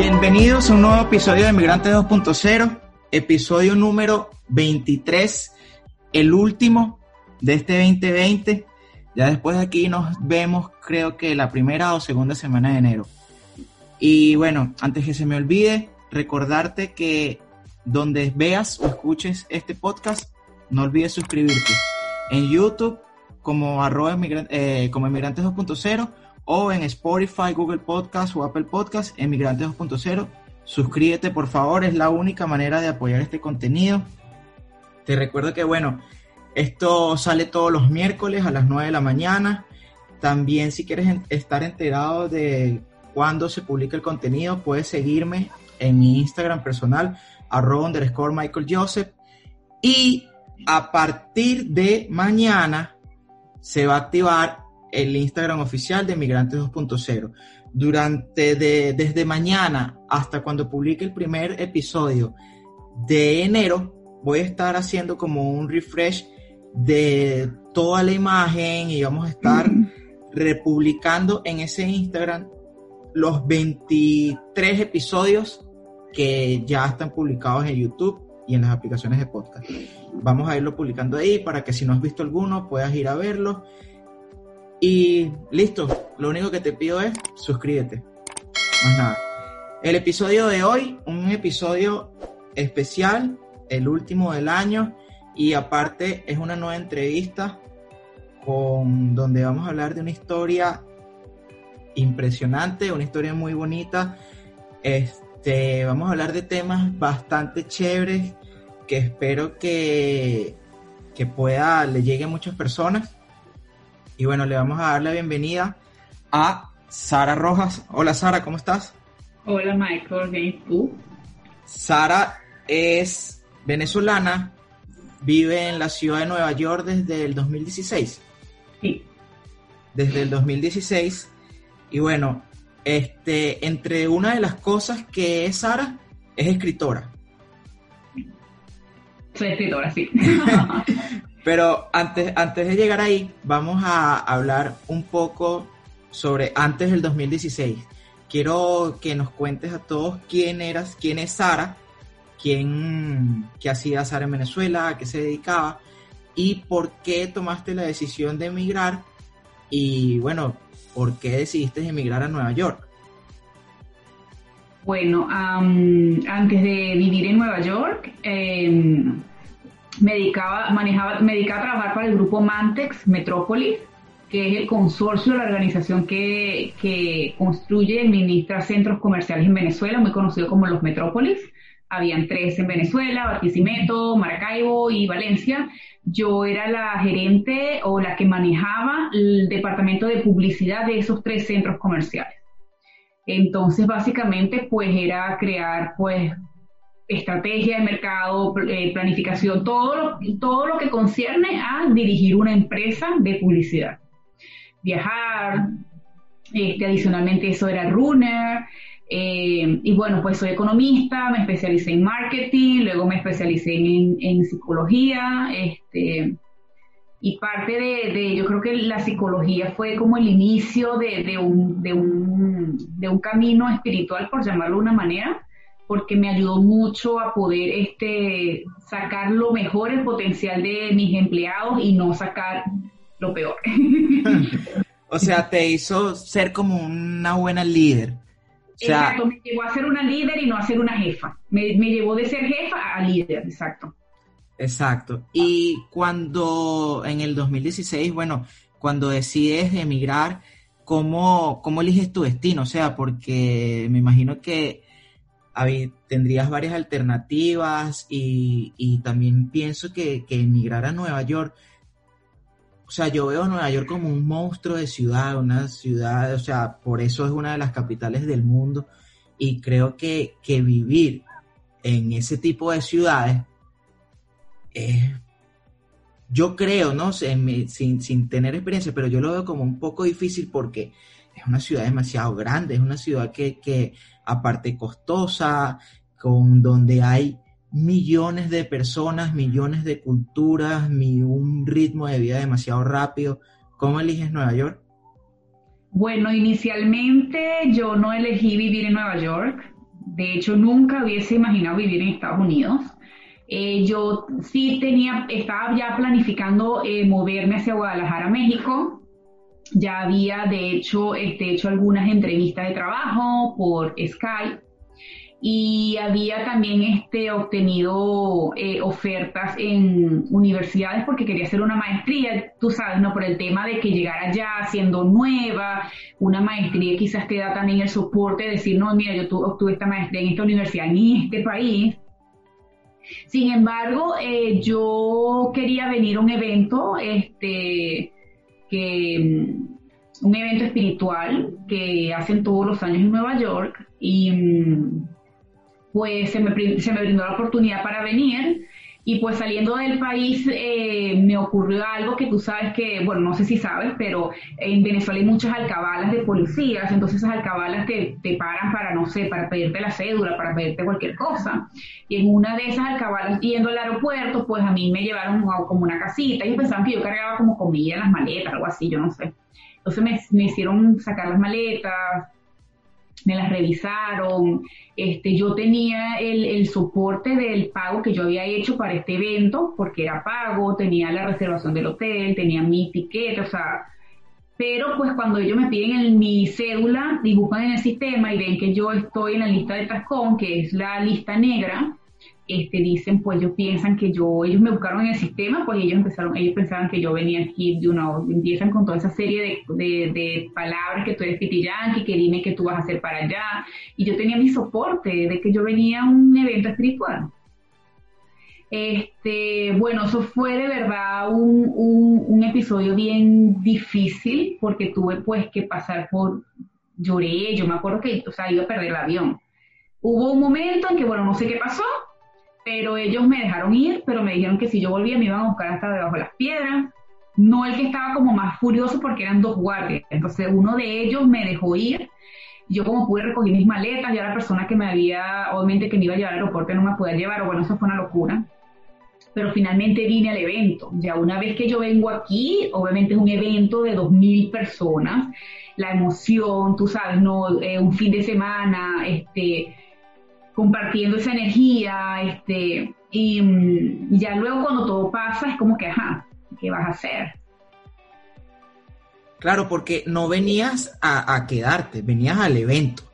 Bienvenidos a un nuevo episodio de Migrante 2.0, episodio número 23, el último de este 2020. Ya después de aquí nos vemos, creo que la primera o segunda semana de enero. Y bueno, antes que se me olvide, recordarte que donde veas o escuches este podcast, no olvides suscribirte en YouTube como arroba eh, como Emigrantes 2.0 o en Spotify, Google Podcast o Apple Podcast, Emigrantes 2.0. Suscríbete, por favor, es la única manera de apoyar este contenido. Te recuerdo que, bueno, esto sale todos los miércoles a las 9 de la mañana. También, si quieres estar enterado de cuándo se publica el contenido, puedes seguirme en mi Instagram personal, arroba underscore Michael Joseph. Y a partir de mañana se va a activar el Instagram oficial de Migrantes 2.0. Durante desde mañana hasta cuando publique el primer episodio de enero, voy a estar haciendo como un refresh de toda la imagen y vamos a estar republicando en ese Instagram los 23 episodios que ya están publicados en YouTube y en las aplicaciones de podcast. Vamos a irlo publicando ahí para que si no has visto alguno puedas ir a verlo y listo, lo único que te pido es suscríbete. Más nada. El episodio de hoy, un episodio especial, el último del año, y aparte es una nueva entrevista con donde vamos a hablar de una historia impresionante, una historia muy bonita. Este, vamos a hablar de temas bastante chéveres que espero que, que pueda le llegue a muchas personas. Y bueno, le vamos a dar la bienvenida a Sara Rojas. Hola Sara, ¿cómo estás? Hola Michael, ¿bien tú? Sara es venezolana, vive en la ciudad de Nueva York desde el 2016. Sí. Desde el 2016. Y bueno, este, entre una de las cosas que es Sara, es escritora. Soy escritora, sí. Pero antes, antes de llegar ahí, vamos a hablar un poco sobre antes del 2016. Quiero que nos cuentes a todos quién eras, quién es Sara, quién, qué hacía Sara en Venezuela, a qué se dedicaba y por qué tomaste la decisión de emigrar y bueno, por qué decidiste emigrar a Nueva York. Bueno, antes de vivir en Nueva York, em, me dedicaba, manejaba, me dedicaba a trabajar para el grupo Mantex Metrópolis, que es el consorcio la organización que, que construye y administra centros comerciales en Venezuela, muy conocido como los Metrópolis. Habían tres en Venezuela, Barquisimeto, Maracaibo y Valencia. Yo era la gerente o la que manejaba el departamento de publicidad de esos tres centros comerciales. Entonces, básicamente, pues era crear, pues, estrategia de mercado, eh, planificación, todo lo, todo lo que concierne a dirigir una empresa de publicidad. Viajar, este, adicionalmente eso era runner, eh, y bueno, pues soy economista, me especialicé en marketing, luego me especialicé en, psicología, este, y parte de, yo creo que la psicología fue como el inicio de, de, un, de, un, de un camino espiritual, por llamarlo de una manera, porque me ayudó mucho a poder este, sacar lo mejor, el potencial de mis empleados y no sacar lo peor. o sea, te hizo ser como una buena líder. exacto, me llevó a ser una líder y no a ser una jefa. Me, me llevó de ser jefa a líder, exacto. Exacto. Y cuando en el 2016, bueno, cuando decides emigrar, ¿cómo, ¿cómo eliges tu destino? O sea, porque me imagino que tendrías varias alternativas y, también pienso que, emigrar a Nueva York o sea, yo veo Nueva York como un monstruo de ciudad, una ciudad, o sea, por eso es una de las capitales del mundo y creo que, que vivir en ese tipo de ciudades es yo creo, ¿no? sin, sin, tener experiencia, pero yo lo veo como un poco difícil porque es una ciudad demasiado grande, es una ciudad que aparte costosa, con donde hay millones de personas, millones de culturas, un ritmo de vida demasiado rápido. ¿Cómo eliges Nueva York? Bueno, inicialmente yo no elegí vivir en Nueva York. De hecho, nunca hubiese imaginado vivir en Estados Unidos. Eh, yo sí tenía, estaba ya planificando eh, moverme hacia Guadalajara, México. Ya había, de hecho, este, hecho algunas entrevistas de trabajo por Skype y había también este, obtenido eh, ofertas en universidades porque quería hacer una maestría, tú sabes, ¿no? Por el tema de que llegara ya siendo nueva, una maestría quizás te da también el soporte de decir, no, mira, yo obtuve esta maestría en esta universidad, en este país, sin embargo, eh, yo quería venir a un evento, este, que, mm, un evento espiritual que hacen todos los años en Nueva York y mm, pues se me, se me brindó la oportunidad para venir y pues saliendo del país eh, me ocurrió algo que tú sabes que, bueno, no sé si sabes, pero en Venezuela hay muchas alcabalas de policías, entonces esas alcabalas te, te paran para, no sé, para pedirte la cédula, para pedirte cualquier cosa. Y en una de esas alcabalas, yendo al aeropuerto, pues a mí me llevaron como una casita. Ellos pensaban que yo cargaba como comida en las maletas, algo así, yo no sé. Entonces me, me hicieron sacar las maletas, me las revisaron, este, yo tenía el, el, soporte del pago que yo había hecho para este evento, porque era pago, tenía la reservación del hotel, tenía mi ticket, o sea, pero pues cuando ellos me piden en mi cédula, dibujan en el sistema y ven que yo estoy en la lista de TASCON, que es la lista negra, este, dicen, pues ellos piensan que yo, ellos me buscaron en el sistema, pues ellos empezaron, ellos pensaban que yo venía aquí de una, empiezan con toda esa serie de, de, palabras que tú eres pitiyanqui, que dime qué tú vas a hacer para allá, y yo tenía mi soporte de que yo venía a un evento espiritual. Este, bueno, eso fue de verdad un, un, un episodio bien difícil porque tuve pues que pasar por, lloré, yo me acuerdo que, o sea, iba a perder el avión. Hubo un momento en que, bueno, no sé qué pasó, pero ellos me dejaron ir, pero me dijeron que si yo volvía me iban a buscar hasta debajo de las piedras. No el que estaba como más furioso porque eran dos guardias. Entonces uno de ellos me dejó ir. Yo como pude recoger mis maletas, ya la persona que me había, obviamente que me iba a llevar al aeropuerto no me podía llevar, o bueno, eso fue una locura. Pero finalmente vine al evento. Ya una vez que yo vengo aquí, obviamente es un evento de dos mil personas, la emoción, tú sabes, no, eh, un fin de semana, este, compartiendo esa energía, este, y, ya luego cuando todo pasa es como que, ajá, ¿qué vas a hacer? Claro, porque no venías a, quedarte, venías al evento.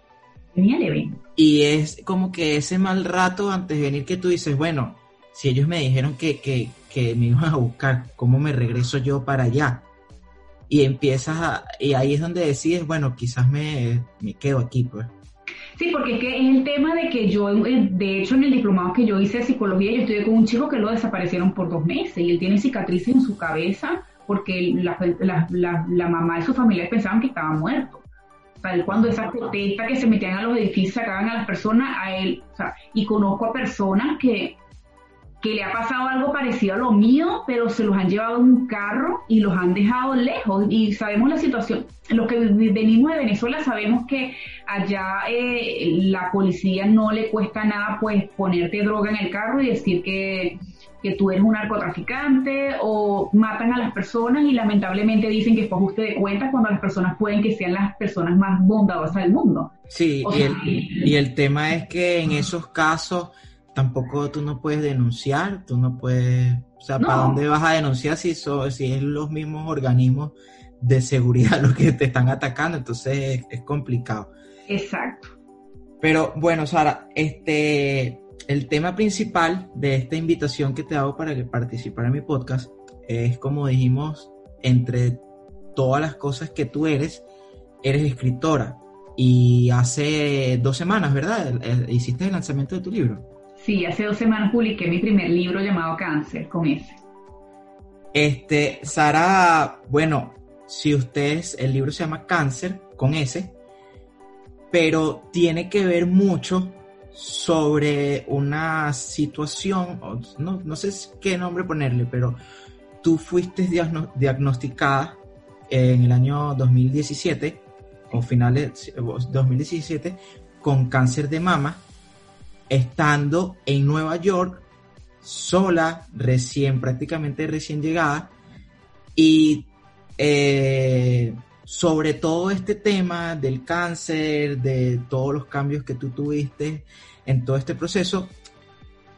Venía al evento. Y es como que ese mal rato antes de venir que tú dices, bueno, si ellos me dijeron que, que, que me iban a buscar, ¿cómo me regreso yo para allá? Y empiezas a, y ahí es donde decides, bueno, quizás me, me quedo aquí, pues. Sí, porque es que es el tema de que yo, eh, de hecho, en el diplomado que yo hice de psicología, yo estuve con un chico que lo desaparecieron por dos meses y él tiene cicatrices en su cabeza porque la, la, mamá de su familia pensaban que estaba muerto. O sea, cuando esa protesta que se metían a los edificios sacaban a las personas, a él, o sea, y conozco a personas que que le ha pasado algo parecido a lo mío, pero se los han llevado en un carro y los han dejado lejos. Y sabemos la situación. Los que venimos de Venezuela sabemos que allá eh, la policía no le cuesta nada pues ponerte droga en el carro y decir que, que tú eres un narcotraficante o matan a las personas y lamentablemente dicen que fue ajuste de cuentas cuando las personas pueden que sean las personas más bondadosas del mundo. Sí, y, el, y el tema es que en esos casos tampoco tú no puedes denunciar, tú no puedes, o sea, ¿para dónde vas a denunciar si, so, si es los mismos organismos de seguridad los que te están atacando? Entonces es, complicado. Exacto. Pero bueno, Sara, este, el tema principal de esta invitación que te hago para que participar en mi podcast es, como dijimos, entre todas las cosas que tú eres, eres escritora. Y hace dos semanas, ¿verdad? Hiciste el lanzamiento de tu libro. Sí, hace dos semanas publiqué mi primer libro llamado Cáncer, con ese. Este, Sara, bueno, si ustedes, el libro se llama Cáncer, con S, pero tiene que ver mucho sobre una situación, no, no sé qué nombre ponerle, pero tú fuiste diagnosticada en el año 2017, o finales de 2017, con cáncer de mama, estando en Nueva York, sola, recién, prácticamente recién llegada, y eh, sobre todo este tema del cáncer, de todos los cambios que tú tuviste en todo este proceso,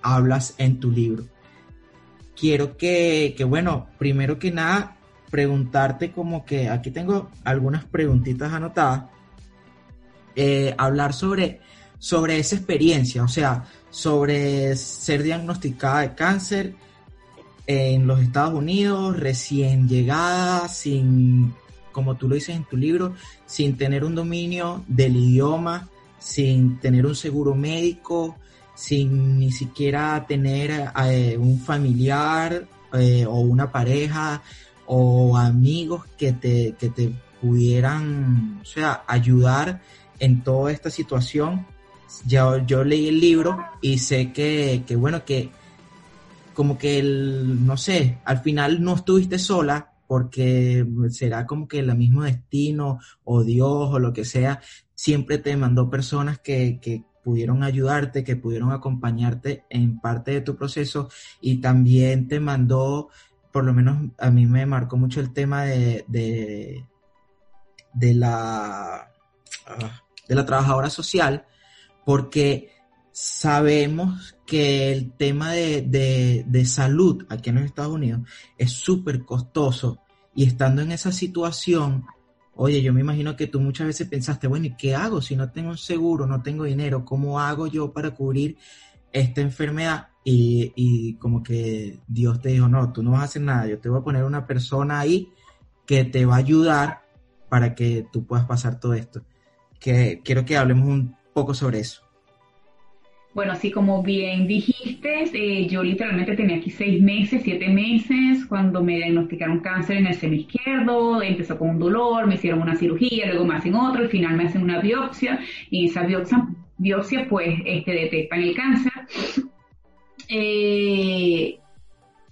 hablas en tu libro. Quiero que, que bueno, primero que nada, preguntarte como que aquí tengo algunas preguntitas anotadas, eh, hablar sobre, sobre esa experiencia, o sea, sobre ser diagnosticada de cáncer en los Estados Unidos, recién llegada, sin, como tú lo dices en tu libro, sin tener un dominio del idioma, sin tener un seguro médico, sin ni siquiera tener eh, un familiar eh, o una pareja o amigos que te, que te pudieran, o sea, ayudar en toda esta situación. Yo, yo leí el libro y sé que, que bueno, que como que el, no sé, al final no estuviste sola porque será como que el mismo destino o Dios o lo que sea, siempre te mandó personas que, que pudieron ayudarte, que pudieron acompañarte en parte de tu proceso y también te mandó por lo menos a mí me marcó mucho el tema de, de, la, ah, de la trabajadora social, porque sabemos que el tema de, de salud aquí en los Estados Unidos es súper costoso y estando en esa situación, oye, yo me imagino que tú muchas veces pensaste, bueno, ¿y qué hago si no tengo un seguro, no tengo dinero? ¿Cómo hago yo para cubrir esta enfermedad? y, como que Dios te dijo, no, tú no vas a hacer nada, yo te voy a poner una persona ahí que te va a ayudar para que tú puedas pasar todo esto. Que quiero que hablemos un poco sobre eso. Bueno, así como bien dijiste, eh, yo literalmente tenía aquí seis meses, siete meses, cuando me diagnosticaron cáncer en el seno izquierdo, empezó con un dolor, me hicieron una cirugía, luego me hacen otro, al final me hacen una biopsia, y esa biopsia, biopsia pues este, detectan el cáncer. Eh,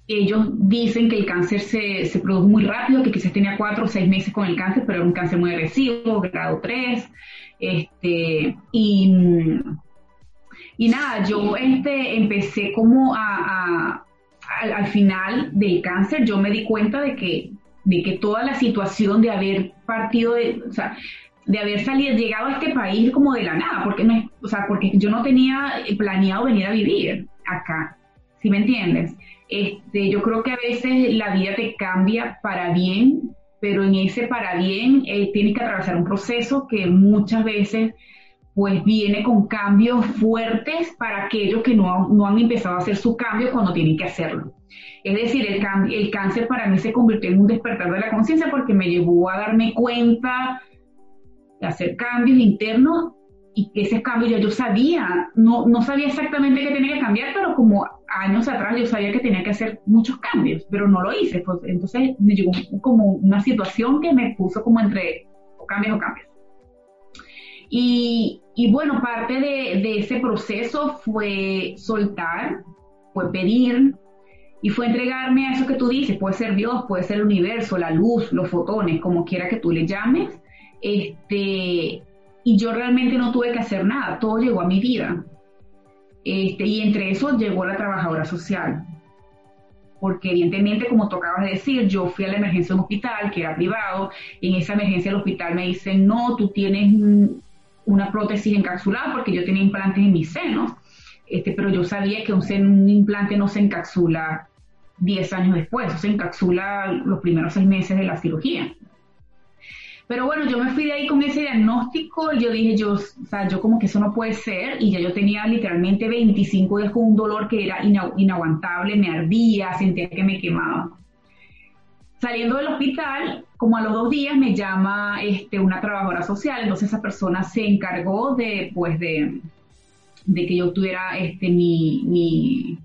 ellos dicen que el cáncer se, se, produjo muy rápido, que quizás tenía cuatro o seis meses con el cáncer, pero era un cáncer muy agresivo, grado 3. Este, y, y nada, yo este, empecé como a, al, final del cáncer, yo me di cuenta de que, de que toda la situación de haber partido de, o sea, de haber salido, llegado a este país como de la nada, porque no, o sea, porque yo no tenía planeado venir a vivir acá, ¿sí me entiendes? Este, yo creo que a veces la vida te cambia para bien, pero en ese para bien eh, tienes que atravesar un proceso que muchas veces pues viene con cambios fuertes para aquellos que no, no han empezado a hacer su cambio cuando tienen que hacerlo. Es decir, el, el cáncer para mí se convirtió en un despertar de la conciencia porque me llevó a darme cuenta de hacer cambios internos y que ese cambio ya yo sabía, no, no sabía exactamente qué tenía que cambiar, pero como años atrás yo sabía que tenía que hacer muchos cambios, pero no lo hice. Pues, entonces me llegó como una situación que me puso como entre o cambios o cambios. Y, y bueno, parte de, de, ese proceso fue soltar, fue pedir y fue entregarme a eso que tú dices, puede ser Dios, puede ser el universo, la luz, los fotones, como quiera que tú le llames. Este, y yo realmente no tuve que hacer nada, todo llegó a mi vida. Este, y entre eso llegó la trabajadora social. Porque evidentemente, como tú acabas de decir, yo fui a la emergencia de un hospital que era privado, en esa emergencia del hospital me dicen, no, tú tienes una prótesis encapsulada porque yo tenía implantes en mis senos, este, pero yo sabía que un, un implante no se encapsula 10 años después, se encapsula los primeros seis meses de la cirugía. Pero bueno, yo me fui de ahí con ese diagnóstico y yo dije, yo, o sea, yo como que eso no puede ser y ya yo tenía literalmente 25 días con un dolor que era inaguantable, me ardía, sentía que me quemaba. Saliendo del hospital, como a los dos días me llama este, una trabajadora social, entonces esa persona se encargó de, pues, de, de que yo tuviera este, mi, mi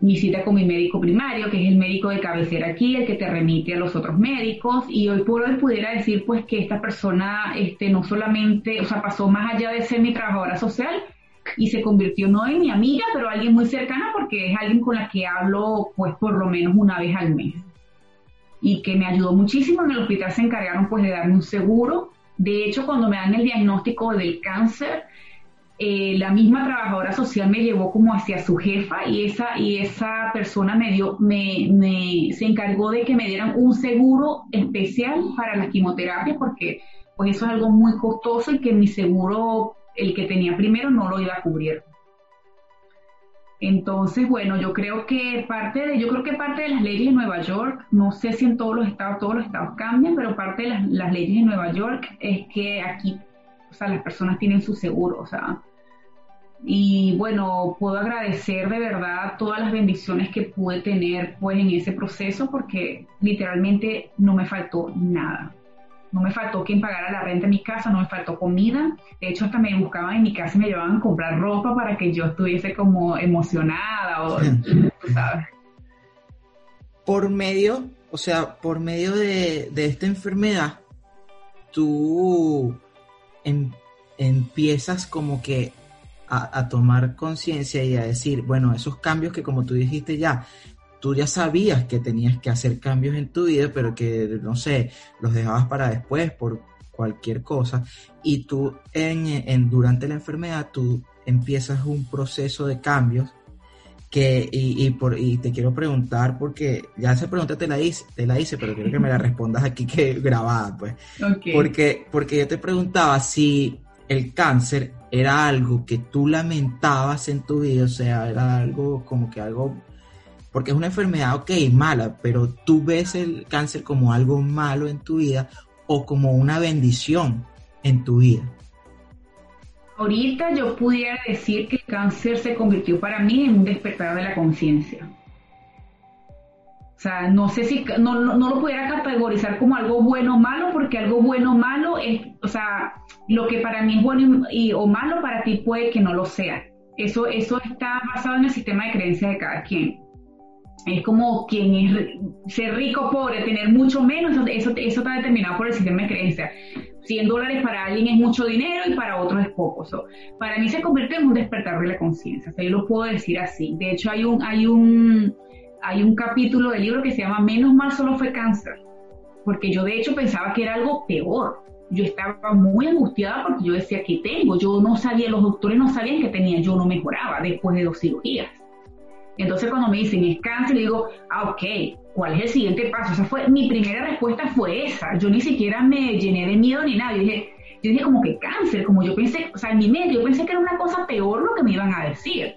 mi cita con mi médico primario, que es el médico de cabecera aquí, el que te remite a los otros médicos, y hoy por hoy pudiera decir pues que esta persona este, no solamente, o sea, pasó más allá de ser mi trabajadora social y se convirtió no en mi amiga, pero alguien muy cercana porque es alguien con la que hablo pues por lo menos una vez al mes. Y que me ayudó muchísimo, en el hospital se encargaron pues de darme un seguro. De hecho, cuando me dan el diagnóstico del cáncer, eh, la misma trabajadora social me llevó como hacia su jefa y esa, y esa persona me dio, me, se encargó de que me dieran un seguro especial para la quimioterapia porque pues eso es algo muy costoso y que mi seguro, el que tenía primero, no lo iba a cubrir. Entonces, bueno, yo creo que parte de, yo creo que parte de las leyes de Nueva York, no sé si en todos los estados, todos los estados cambian, pero parte de las, las leyes de Nueva York es que aquí sea, las personas tienen su seguro, o sea, y bueno, puedo agradecer de verdad todas las bendiciones que pude tener pues en ese proceso porque literalmente no me faltó nada. No me faltó quien pagara la renta en mi casa, no me faltó comida. De hecho, hasta me buscaban en mi casa y me llevaban a comprar ropa para que yo estuviese como emocionada o, sabes. Por medio, o sea, por medio de, de esta enfermedad, tú em, empiezas como que a, tomar conciencia y a decir, bueno, esos cambios que como tú dijiste ya, tú ya sabías que tenías que hacer cambios en tu vida, pero que, no sé, los dejabas para después por cualquier cosa, y tú en, en durante la enfermedad, tú empiezas un proceso de cambios que, y, por, y te quiero preguntar, porque ya esa pregunta te la hice, te la hice, pero quiero que me la respondas aquí que grabada, pues. Porque, porque yo te preguntaba si el cáncer era algo que tú lamentabas en tu vida, o sea, era algo como que algo, porque es una enfermedad, ok, mala, pero tú ves el cáncer como algo malo en tu vida o como una bendición en tu vida. Ahorita yo pudiera decir que el cáncer se convirtió para mí en un despertar de la conciencia. O sea, no sé si, no, no, lo pudiera categorizar como algo bueno o malo, porque algo bueno o malo es, o sea, lo que para mí es bueno y, o malo para ti puede que no lo sea. Eso, eso está basado en el sistema de creencias de cada quien. Es como quien es ser rico, pobre, tener mucho menos, eso, eso está determinado por el sistema de creencias. 100 dólares para alguien es mucho dinero y para otros es poco. para mí se convierte en un despertar de la conciencia. O sea, yo lo puedo decir así. De hecho, hay un, hay un, hay un capítulo del libro que se llama Menos mal solo fue cáncer, porque yo de hecho pensaba que era algo peor. Yo estaba muy angustiada porque yo decía, ¿qué tengo? Yo no sabía, los doctores no sabían que tenía, yo no mejoraba después de dos cirugías. Entonces cuando me dicen es cáncer, digo, ah, ok, ¿cuál es el siguiente paso? O sea, fue, mi primera respuesta fue esa. Yo ni siquiera me llené de miedo ni nada. Yo dije, yo dije como que cáncer, como yo pensé, o sea, en mi mente yo pensé que era una cosa peor lo que me iban a decir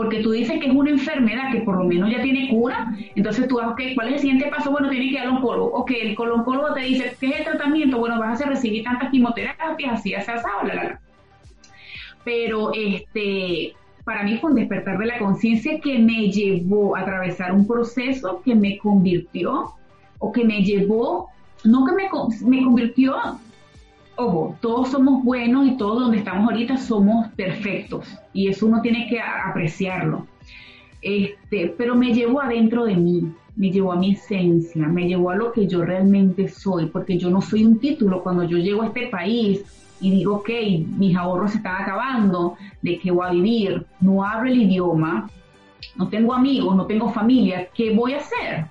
porque tú dices que es una enfermedad que por lo menos ya tiene cura, entonces tú vas, ok, ¿cuál es el siguiente paso? Bueno, tiene que ir al oncólogo. Ok, el oncólogo te dice, ¿qué es el tratamiento? Bueno, vas a recibir tantas quimioterapias, así, así, así, bla, bla, bla. Pero este, para mí fue un despertar de la conciencia que me llevó a atravesar un proceso que me convirtió, o que me llevó, no que me, me convirtió ojo, todos somos buenos y todos donde estamos ahorita somos perfectos y eso uno tiene que apreciarlo. Este, pero me llevó adentro de mí, me llevó a mi esencia, me llevó a lo que yo realmente soy, porque yo no soy un título. Cuando yo llego a este país y digo, ok, mis ahorros se están acabando, ¿de qué voy a vivir? No hablo el idioma, no tengo amigos, no tengo familia, ¿qué voy a hacer?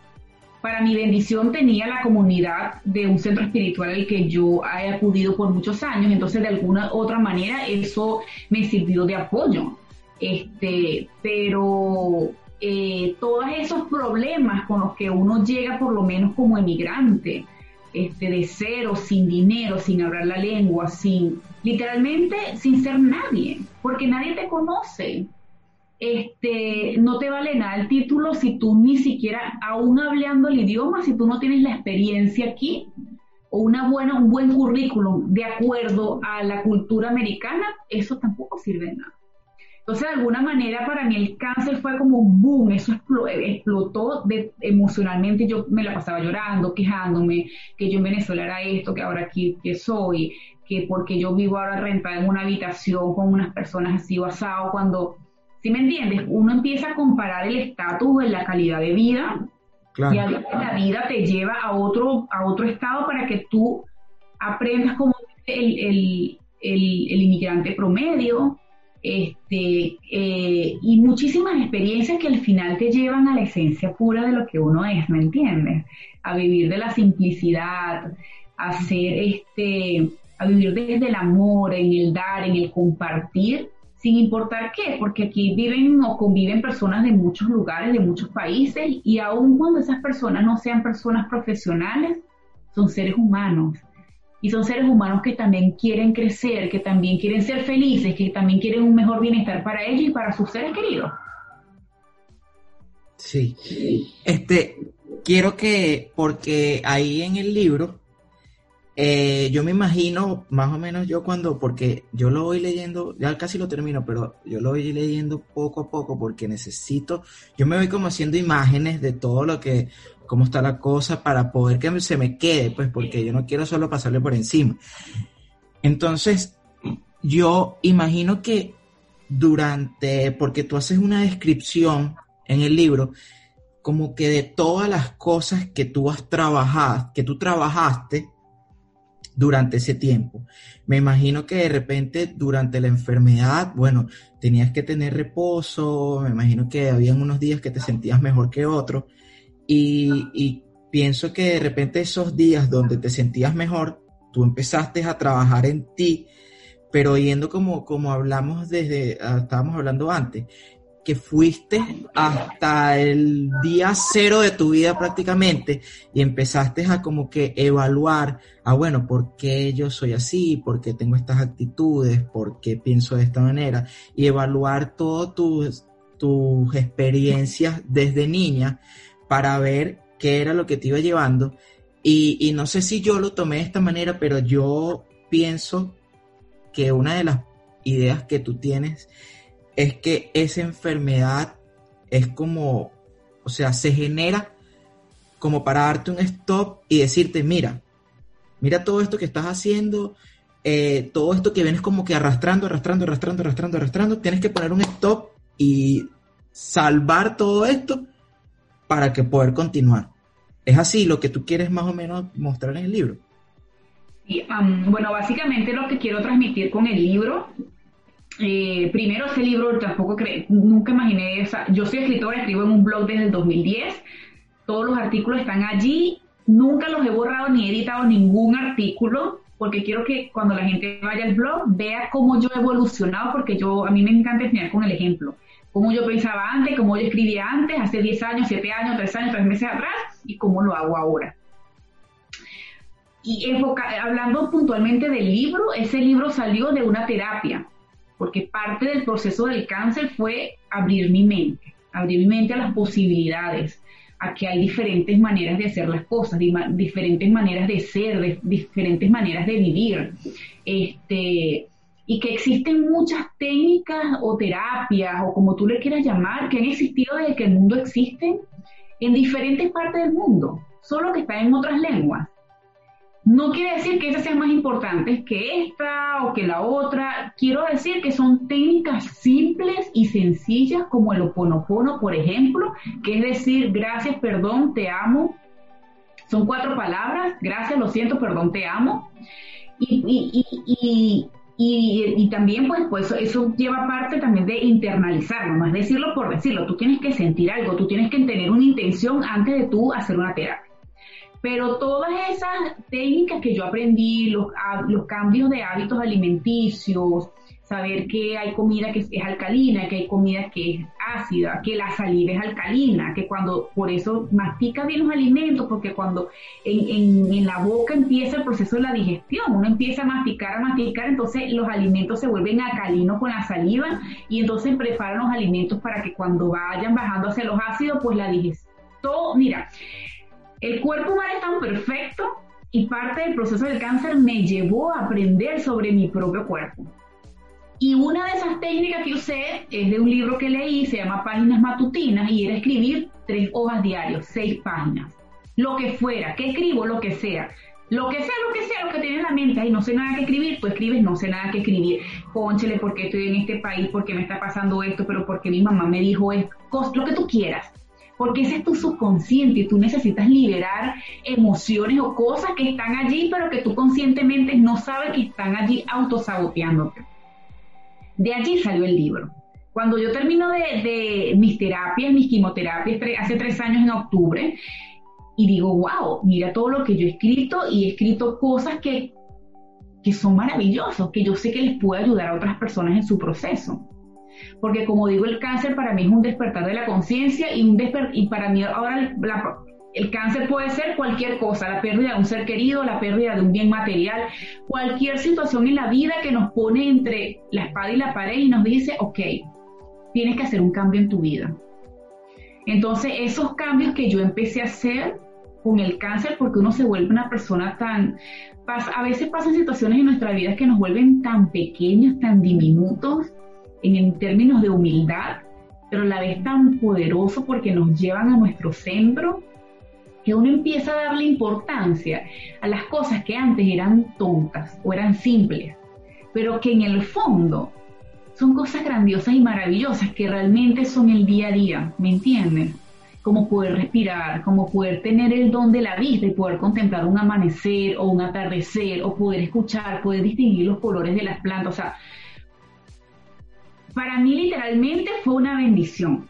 para mi bendición tenía la comunidad de un centro espiritual al que yo he acudido por muchos años, entonces de alguna otra manera eso me sirvió de apoyo. Este, pero eh, todos esos problemas con los que uno llega por lo menos como emigrante, este, de cero, sin dinero, sin hablar la lengua, sin, literalmente sin ser nadie, porque nadie te conoce este, no te vale nada el título si tú ni siquiera, aún hablando el idioma, si tú no tienes la experiencia aquí o una buena, un buen currículum de acuerdo a la cultura americana, eso tampoco sirve de nada. Entonces, de alguna manera, para mí el cáncer fue como un boom, eso explotó de, emocionalmente. Yo me la pasaba llorando, quejándome, que yo en Venezuela era esto, que ahora aquí que soy, que porque yo vivo ahora rentada en una habitación con unas personas así o cuando ¿Sí me entiendes? Uno empieza a comparar el estatus la calidad de vida y a veces la vida te lleva a otro, a otro estado para que tú aprendas como el, el, inmigrante promedio, este, eh, y muchísimas experiencias que al final te llevan a la esencia pura de lo que uno es, ¿me entiendes? A vivir de la simplicidad, a ser este, a vivir desde el amor, en el dar, en el compartir, sin importar qué, porque aquí viven o conviven personas de muchos lugares, de muchos países, y aun cuando esas personas no sean personas profesionales, son seres humanos. Y son seres humanos que también quieren crecer, que también quieren ser felices, que también quieren un mejor bienestar para ellos y para sus seres queridos. Sí. Este, quiero que, porque ahí en el libro eh, yo me imagino, más o menos yo cuando, porque yo lo voy leyendo, ya casi lo termino, pero yo lo voy leyendo poco a poco porque necesito, yo me voy como haciendo imágenes de todo lo que, cómo está la cosa para poder que se me quede, pues porque yo no quiero solo pasarle por encima. Entonces, yo imagino que durante, porque tú haces una descripción en el libro, como que de todas las cosas que tú has trabajado, que tú trabajaste, durante ese tiempo. Me imagino que de repente durante la enfermedad, bueno, tenías que tener reposo, me imagino que habían unos días que te sentías mejor que otros y, pienso que de repente esos días donde te sentías mejor, tú empezaste a trabajar en ti, pero yendo como, como hablamos desde, ah, estábamos hablando antes, que fuiste hasta el día cero de tu vida prácticamente y empezaste a como que evaluar, ah bueno, ¿por qué yo soy así? ¿Por qué tengo estas actitudes? ¿Por qué pienso de esta manera? Y evaluar todas tus, tus experiencias desde niña para ver qué era lo que te iba llevando. Y, no sé si yo lo tomé de esta manera, pero yo pienso que una de las ideas que tú tienes es que esa enfermedad es como, o sea, se genera como para darte un stop y decirte, mira, mira todo esto que estás haciendo, eh, todo esto que vienes como que arrastrando, arrastrando, arrastrando, arrastrando, arrastrando, tienes que poner un stop y salvar todo esto para que poder continuar. ¿Es así lo que tú quieres más o menos mostrar en el libro? Sí, bueno, básicamente lo que quiero transmitir con el libro eh, primero ese libro tampoco creo, nunca imaginé esa. Yo soy escritora, escribo en un blog desde el 2010. Todos los artículos están allí. Nunca los he borrado ni he editado ningún artículo porque quiero que cuando la gente vaya al blog vea cómo yo he evolucionado porque yo a mí me encanta enseñar con el ejemplo. Cómo yo pensaba antes, cómo yo escribía antes, hace 10 años, 7 años, 3 años, 3 meses atrás y cómo lo hago ahora. Y hablando puntualmente del libro, ese libro salió de una terapia porque parte del proceso del cáncer fue abrir mi mente, abrir mi mente a las posibilidades, a que hay diferentes maneras de hacer las cosas, diferentes maneras de ser, diferentes maneras de vivir. Este, y que existen muchas técnicas o terapias o como tú le quieras llamar, que han existido desde que el mundo existe en diferentes partes del mundo, solo que están en otras lenguas. No quiere decir que esas sean más importantes que esta o que la otra. Quiero decir que son técnicas simples y sencillas como el oponopono, por ejemplo, que es decir, gracias, perdón, te amo. Son cuatro palabras, gracias, lo siento, perdón, te amo. Y, también, pues, pues eso lleva parte también de internalizarlo, no es decirlo por decirlo. Tú tienes que sentir algo, tú tienes que tener una intención antes de tú hacer una terapia. Pero todas esas técnicas que yo aprendí, los, los cambios de hábitos alimenticios, saber que hay comida que es alcalina, que hay comida que es ácida, que la saliva es alcalina, que cuando, por eso mastica bien los alimentos, porque cuando en, en, la boca empieza el proceso de la digestión, uno empieza a masticar, a masticar, entonces los alimentos se vuelven alcalinos con la saliva y entonces preparan los alimentos para que cuando vayan bajando hacia los ácidos, pues la digestión, mira, el cuerpo humano es tan perfecto y parte del proceso del cáncer me llevó a aprender sobre mi propio cuerpo. Y una de esas técnicas que usé es de un libro que leí, se llama Páginas Matutinas, y era escribir tres hojas diarias, seis páginas. Lo que fuera, que escribo, lo que sea. Lo que sea, lo que sea, lo que tienes en la mente, ay, no sé nada que escribir, tú escribes, no sé nada que escribir. Pónchele, porque estoy en este país? porque me está pasando esto? ¿Pero porque mi mamá me dijo esto? Lo que tú quieras. Porque ese es tu subconsciente y tú necesitas liberar emociones o cosas que están allí, pero que tú conscientemente no sabes que están allí autosaboteándote. De allí salió el libro. Cuando yo termino de, de mis terapias, mis quimioterapias, hace tres años en octubre, y digo, wow, mira todo lo que yo he escrito y he escrito cosas que, que son maravillosos, que yo sé que les puede ayudar a otras personas en su proceso. Porque como digo, el cáncer para mí es un despertar de la conciencia y, y para mí ahora el cáncer puede ser cualquier cosa, la pérdida de un ser querido, la pérdida de un bien material, cualquier situación en la vida que nos pone entre la espada y la pared y nos dice, ok, tienes que hacer un cambio en tu vida. Entonces, esos cambios que yo empecé a hacer con el cáncer porque uno se vuelve una persona tan... A veces pasan situaciones en nuestra vida que nos vuelven tan pequeños, tan diminutos en, términos de humildad, pero a la vez tan poderoso porque nos llevan a nuestro centro, que uno empieza a darle importancia a las cosas que antes eran tontas o eran simples, pero que en el fondo son cosas grandiosas y maravillosas que realmente son el día a día, ¿me entienden? como poder respirar, como poder tener el don de la vista y poder contemplar un amanecer o un atardecer, o poder escuchar, poder distinguir los colores de las plantas. O sea, para mí literalmente fue una bendición.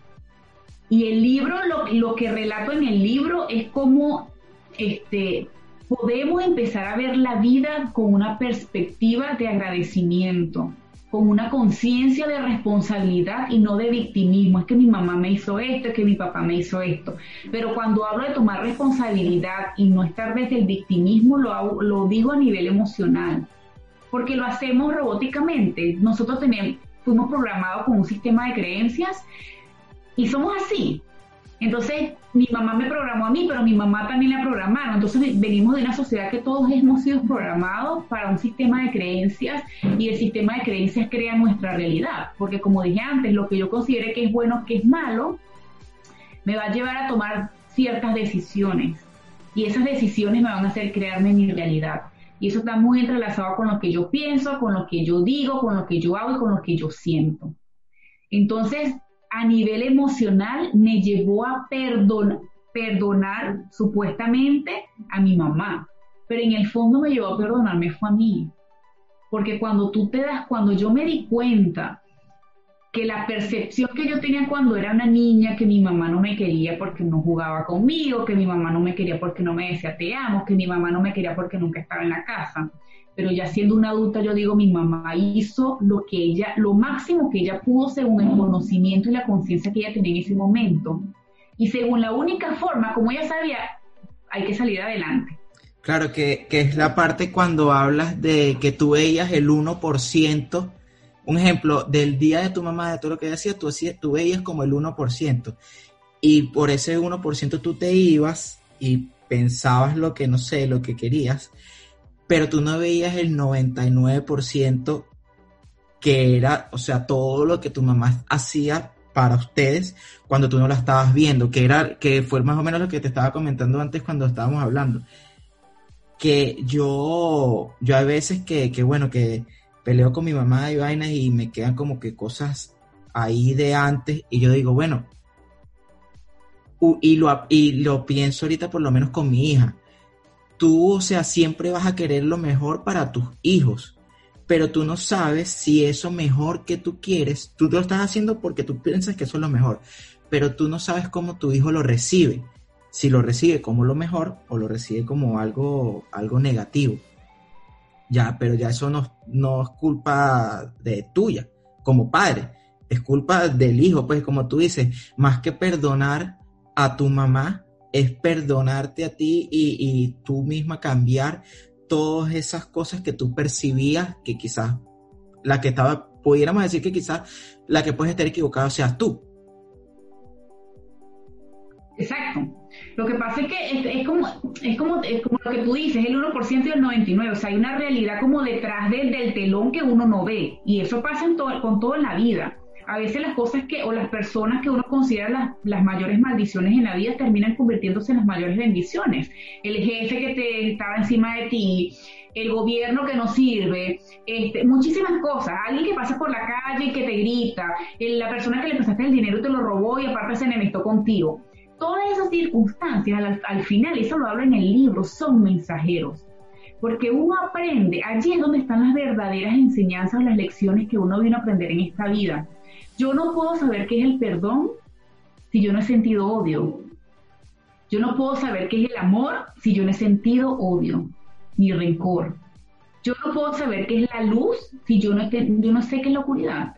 Y el libro, lo, lo que relato en el libro es como este, podemos empezar a ver la vida con una perspectiva de agradecimiento con una conciencia de responsabilidad y no de victimismo. Es que mi mamá me hizo esto, es que mi papá me hizo esto. Pero cuando hablo de tomar responsabilidad y no estar desde el victimismo, lo, lo digo a nivel emocional, porque lo hacemos robóticamente. Nosotros tenemos, fuimos programados con un sistema de creencias y somos así. Entonces, mi mamá me programó a mí, pero mi mamá también la programaron. Entonces, venimos de una sociedad que todos hemos sido programados para un sistema de creencias y el sistema de creencias crea nuestra realidad. Porque, como dije antes, lo que yo considere que es bueno, que es malo, me va a llevar a tomar ciertas decisiones. Y esas decisiones me van a hacer crearme mi realidad. Y eso está muy entrelazado con lo que yo pienso, con lo que yo digo, con lo que yo hago y con lo que yo siento. Entonces, a nivel emocional me llevó a perdonar supuestamente a mi mamá, pero en el fondo me llevó a perdonarme fue a mí. Porque cuando tú te das, cuando yo me di cuenta que la percepción que yo tenía cuando era una niña, que mi mamá no me quería porque no jugaba conmigo, que mi mamá no me quería porque no me decía te amo, que mi mamá no me quería porque nunca estaba en la casa, pero ya siendo una adulta yo digo, mi mamá hizo lo que ella, lo máximo que ella pudo según el conocimiento y la conciencia que ella tenía en ese momento. Y según la única forma, como ella sabía, hay que salir adelante. Claro, que, es la parte cuando hablas de que tú veías el 1%, un ejemplo, del día de tu mamá, de todo lo que ella hacía, tú, tú veías como el 1%. Y por ese 1% tú te ibas y pensabas lo que, no sé, lo que querías pero tú no veías el 99% que era, o sea, todo lo que tu mamá hacía para ustedes cuando tú no la estabas viendo, que era, que fue más o menos lo que te estaba comentando antes cuando estábamos hablando. Que yo, yo a veces que, que bueno, que peleo con mi mamá y vainas y me quedan como que cosas ahí de antes y yo digo, bueno, y lo, y lo pienso ahorita por lo menos con mi hija tú, o sea, siempre vas a querer lo mejor para tus hijos, pero tú no sabes si eso mejor que tú quieres, tú lo estás haciendo porque tú piensas que eso es lo mejor, pero tú no sabes cómo tu hijo lo recibe, si lo recibe como lo mejor o lo recibe como algo, algo negativo. Ya, pero ya eso no, no es culpa de tuya como padre, es culpa del hijo, pues como tú dices, más que perdonar a tu mamá, es perdonarte a ti y, tú misma cambiar todas esas cosas que tú percibías que quizás la que estaba, pudiéramos decir que quizás la que puedes estar equivocado seas tú. Exacto. Lo que pasa es que es, como, es, como, es como lo que tú dices, el 1% y el 99%. O sea, hay una realidad como detrás del, del telón que uno no ve. Y eso pasa en todo, con todo en la vida A veces las cosas que, o las personas que uno considera las, las mayores maldiciones en la vida terminan convirtiéndose en las mayores bendiciones. El jefe que te estaba encima de ti, el gobierno que no sirve, este, muchísimas cosas. Alguien que pasa por la calle y que te grita, la persona que le pasaste el dinero y te lo robó y aparte se enemistó contigo. Todas esas circunstancias, al, al final, eso lo hablo en el libro, son mensajeros porque uno aprende, allí es donde están las verdaderas enseñanzas, las lecciones que uno viene a aprender en esta vida. Yo no puedo saber qué es el perdón si yo no he sentido odio. Yo no puedo saber qué es el amor si yo no he sentido odio ni rencor. Yo no puedo saber qué es la luz si yo no, sé qué es la oscuridad.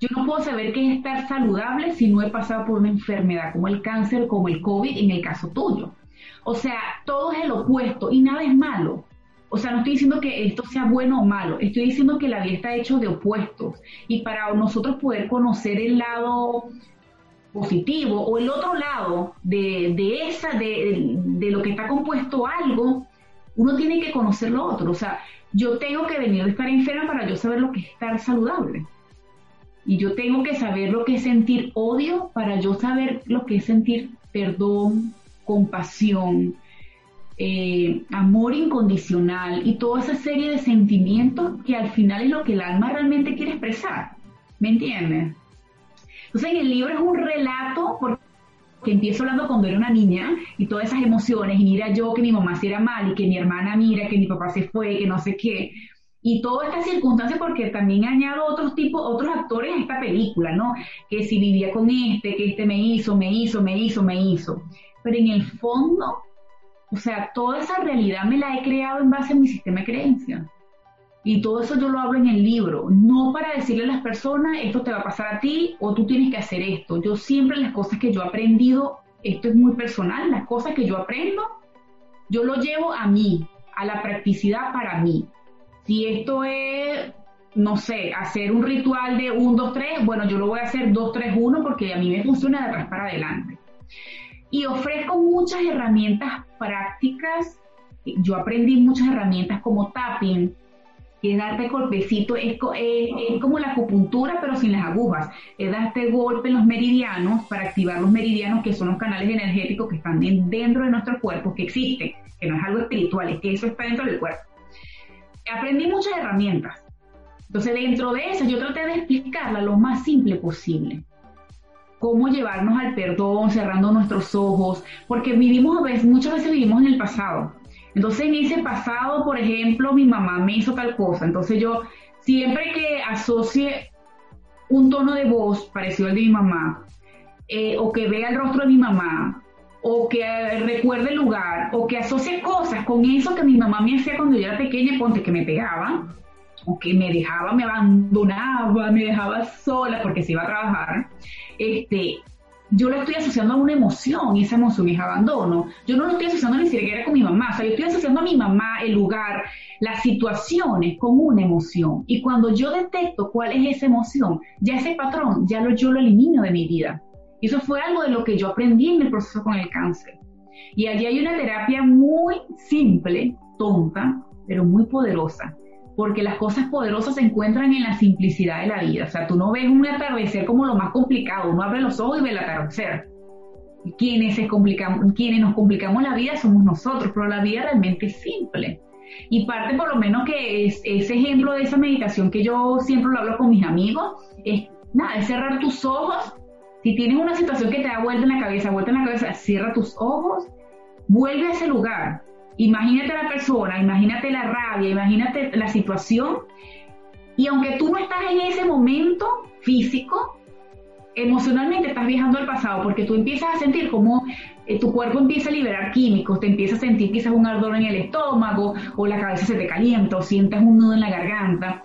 Yo no puedo saber qué es estar saludable si no he pasado por una enfermedad como el cáncer, como el COVID en el caso tuyo. O sea, todo es el opuesto y nada es malo. O sea, no estoy diciendo que esto sea bueno o malo, estoy diciendo que la vida está hecho de opuestos y para nosotros poder conocer el lado positivo o el otro lado de, de esa, de, de, lo que está compuesto algo, uno tiene que conocer lo otro. O sea, yo tengo que venir de estar enferma para yo saber lo que es estar saludable. Y yo tengo que saber lo que es sentir odio para yo saber lo que es sentir perdón, compasión, eh, amor incondicional y toda esa serie de sentimientos que al final es lo que el alma realmente quiere expresar. ¿Me entiendes? Entonces en el libro es un relato porque empiezo hablando cuando era una niña y todas esas emociones y mira yo que mi mamá se era mal y que mi hermana mira que mi papá se fue, que no sé qué. Y todas estas circunstancias porque también añado otros tipos, otros actores a esta película, ¿no? Que si vivía con este, que este me hizo, me hizo, me hizo, me hizo. Pero en el fondo o sea, toda esa realidad me la he creado en base a mi sistema de creencias. Y todo eso yo lo hablo en el libro, no para decirle a las personas, esto te va a pasar a ti o tú tienes que hacer esto. Yo siempre las cosas que yo he aprendido, esto es muy personal, las cosas que yo aprendo, yo lo llevo a mí, a la practicidad para mí. Si esto es, no sé, hacer un ritual de 1, 2, 3, bueno, yo lo voy a hacer 2, 3, 1 porque a mí me funciona de atrás para adelante y ofrezco muchas herramientas prácticas. Yo aprendí muchas herramientas como tapping, que es darte golpecito, es, como la acupuntura pero sin las agujas, es darte golpe en los meridianos para activar los meridianos que son los canales energéticos que están dentro de nuestro cuerpo, que existen, que no es algo espiritual, es que eso está dentro del cuerpo. Aprendí muchas herramientas. Entonces dentro de eso yo traté de explicarla lo más simple posible cómo llevarnos al perdón, cerrando nuestros ojos, porque vivimos a veces, muchas veces vivimos en el pasado. Entonces en ese pasado, por ejemplo, mi mamá me hizo tal cosa, entonces yo siempre que asocie un tono de voz parecido al de mi mamá, eh, o que vea el rostro de mi mamá, o que recuerde el lugar, o que asocie cosas con eso que mi mamá me hacía cuando yo era pequeña, ponte que me pegaba, o que me dejaba, me abandonaba, me dejaba sola porque se iba a trabajar, este, yo lo estoy asociando a una emoción y esa emoción es abandono. Yo no lo estoy asociando ni siquiera con mi mamá, o sea, yo estoy asociando a mi mamá, el lugar, las situaciones con una emoción. Y cuando yo detecto cuál es esa emoción, ya ese patrón, ya lo, yo lo elimino de mi vida. Eso fue algo de lo que yo aprendí en el proceso con el cáncer. Y allí hay una terapia muy simple, tonta, pero muy poderosa, porque las cosas poderosas se encuentran en la simplicidad de la vida. O sea, tú no ves un atardecer como lo más complicado, uno abre los ojos y ve el atardecer. Quienes, se complican, quienes nos complicamos la vida somos nosotros, pero la vida realmente es simple. Y parte por lo menos que es ese ejemplo de esa meditación que yo siempre lo hablo con mis amigos, es nada, es cerrar tus ojos. Si tienes una situación que te da vuelta en la cabeza, vuelta en la cabeza, cierra tus ojos, vuelve a ese lugar, Imagínate la persona, imagínate la rabia, imagínate la situación. Y aunque tú no estás en ese momento físico, emocionalmente estás viajando al pasado porque tú empiezas a sentir como eh, tu cuerpo empieza a liberar químicos, te empiezas a sentir quizás un ardor en el estómago o la cabeza se te calienta o sientes un nudo en la garganta.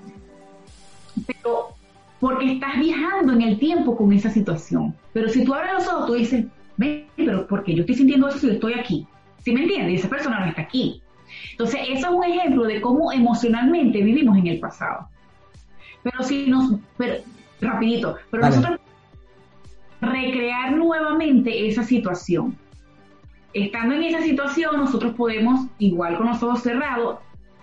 Pero porque estás viajando en el tiempo con esa situación. Pero si tú abres los ojos, tú dices, ve, pero ¿por qué yo estoy sintiendo eso si estoy aquí? ¿Sí me entiendes? Esa persona no está aquí. Entonces, eso es un ejemplo de cómo emocionalmente vivimos en el pasado. Pero si nos, pero, rapidito, pero nosotros recrear nuevamente esa situación. Estando en esa situación, nosotros podemos, igual con los ojos cerrados,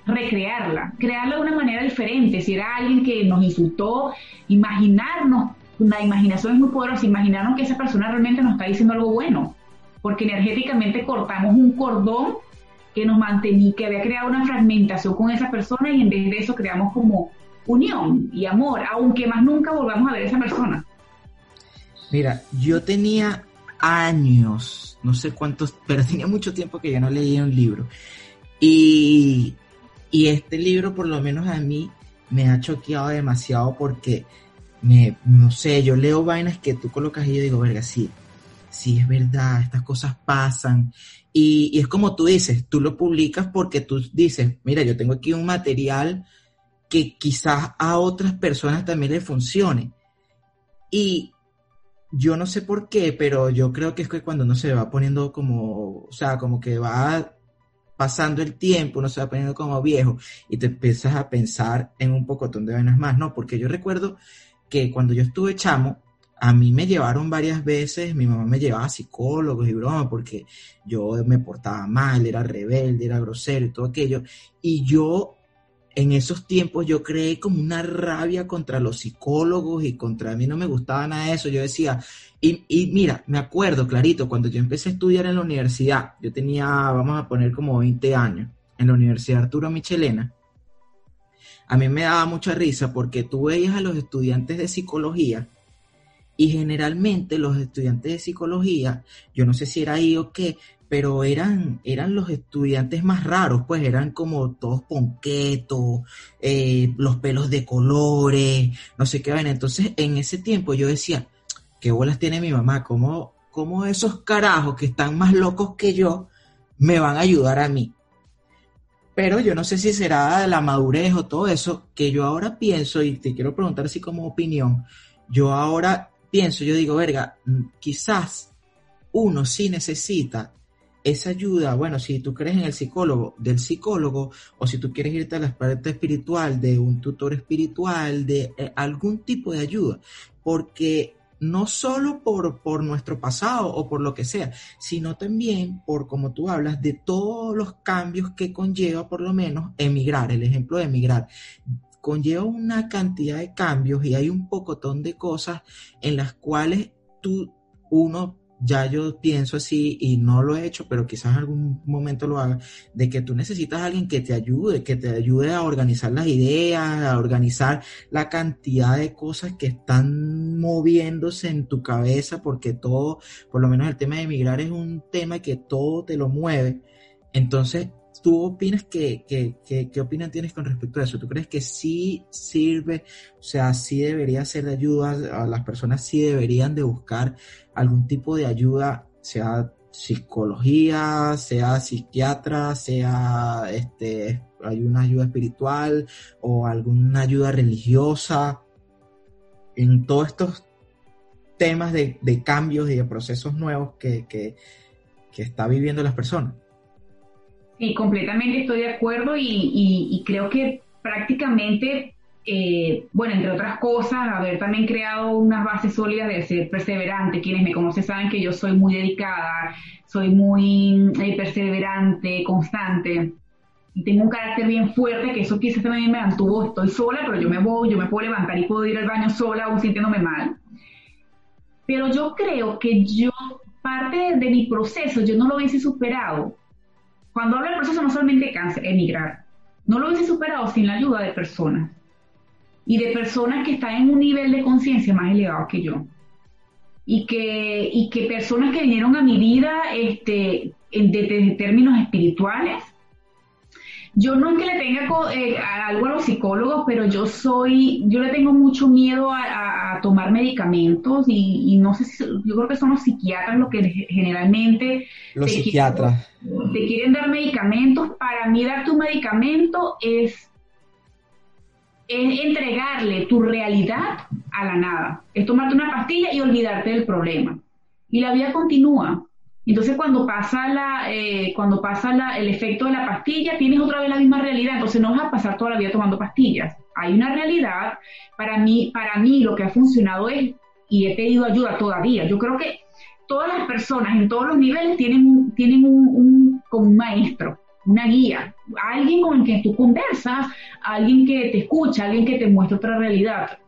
recrearla, crearla de una manera diferente. Si era alguien que nos insultó, imaginarnos la imaginación es muy poderosa. Imaginaron que esa persona realmente nos está diciendo algo bueno, porque energéticamente cortamos un cordón que nos mantenía, que había creado una fragmentación con esa persona y en vez de eso creamos como unión y amor, aunque más nunca volvamos a ver a esa persona. Mira, yo tenía años, no sé cuántos, pero tenía mucho tiempo que yo no leía un libro. Y, y este libro, por lo menos a mí, me ha choqueado demasiado porque, no sé, yo leo vainas que tú colocas y yo digo, verga, sí, sí es verdad, estas cosas pasan. Y, es como tú dices, tú lo publicas porque tú dices, mira, yo tengo aquí un material que quizás a otras personas también le funcione. Y yo no sé por qué, pero yo creo que es que cuando uno se va poniendo como, o sea, como que va pasando el tiempo, uno se va poniendo como viejo y te empiezas a pensar en un pocotón de vainas más, ¿no? Porque yo recuerdo que cuando yo estuve chamo, a mí me llevaron varias veces, mi mamá me llevaba psicólogos y broma, porque yo me portaba mal, era rebelde, era grosero y todo aquello. Y yo, en esos tiempos, yo creé como una rabia contra los psicólogos y contra mí no me gustaba nada eso. Yo decía, y, y mira, me acuerdo clarito, cuando yo empecé a estudiar en la universidad, yo tenía, vamos a poner como 20 años, en la Universidad Arturo Michelena, a mí me daba mucha risa porque tú veías a los estudiantes de psicología y generalmente los estudiantes de psicología, yo no sé si era ahí o qué, pero eran, eran los estudiantes más raros, pues eran como todos ponquetos, eh, los pelos de colores, no sé qué ven. Entonces, en ese tiempo yo decía, ¿qué bolas tiene mi mamá? ¿Cómo, ¿Cómo esos carajos que están más locos que yo me van a ayudar a mí? Pero yo no sé si será la madurez o todo eso, que yo ahora pienso, y te quiero preguntar así como opinión, yo ahora pienso, yo digo, verga, mm, quizás uno sí necesita esa ayuda, bueno, si tú crees en el psicólogo, del psicólogo, o si tú quieres irte a la parte espiritual, de un tutor espiritual, de eh, algún tipo de ayuda, porque no solo por, por nuestro pasado o por lo que sea, sino también por, como tú hablas, de todos los cambios que conlleva por lo menos emigrar, el ejemplo de emigrar conlleva una cantidad de cambios y hay un pocotón de cosas en las cuales tú, uno, ya yo pienso así y no lo he hecho, pero quizás en algún momento lo haga, de que tú necesitas a alguien que te ayude, que te ayude a organizar las ideas, a organizar la cantidad de cosas que están moviéndose en tu cabeza, porque todo, por lo menos el tema de emigrar es un tema que todo te lo mueve. Entonces, ¿Tú opinas que, qué opinión tienes con respecto a eso? ¿Tú crees que sí sirve, o sea, sí debería ser de ayuda, a las personas sí deberían de buscar algún tipo de ayuda, sea psicología, sea psiquiatra, sea este, hay una ayuda espiritual o alguna ayuda religiosa en todos estos temas de, cambios y de procesos nuevos que, que, que está viviendo las personas? Sí, completamente estoy de acuerdo y, creo que prácticamente, eh, bueno, entre otras cosas, haber también creado unas bases sólidas de ser perseverante. Quienes me conocen saben que yo soy muy dedicada, soy muy eh, perseverante, constante. Y tengo un carácter bien fuerte, que eso quizás también me mantuvo, estoy sola, pero yo me voy, yo me puedo levantar y puedo ir al baño sola aún sintiéndome mal. Pero yo creo que yo, parte de mi proceso, yo no lo hubiese superado cuando hablo del proceso no solamente cáncer, emigrar, no lo hubiese superado sin la ayuda de personas y de personas que están en un nivel de conciencia más elevado que yo. Y que, y que personas que vinieron a mi vida este, en, términos espirituales. Yo no es que le tenga eh, algo a los psicólogos, pero yo soy, yo le tengo mucho miedo a tomar medicamentos y, no sé si, yo creo que son los psiquiatras los que generalmente... Los psiquiatras. Quieren, te quieren dar medicamentos. Para mí dar tu medicamento es, es entregarle tu realidad a la nada. Es tomarte una pastilla y olvidarte del problema. Y la vida continúa. Entonces cuando pasa la, eh, cuando pasa la, el efecto de la pastilla, tienes otra vez la misma realidad. Entonces no vas a pasar toda la vida tomando pastillas hay una realidad. Para mí, para mí lo que ha funcionado es, y he pedido ayuda todavía, yo creo que todas las personas en todos los niveles tienen, tienen un, un, maestro, una guía, alguien con quien tú conversas, alguien que te escucha, alguien que te muestra otra realidad.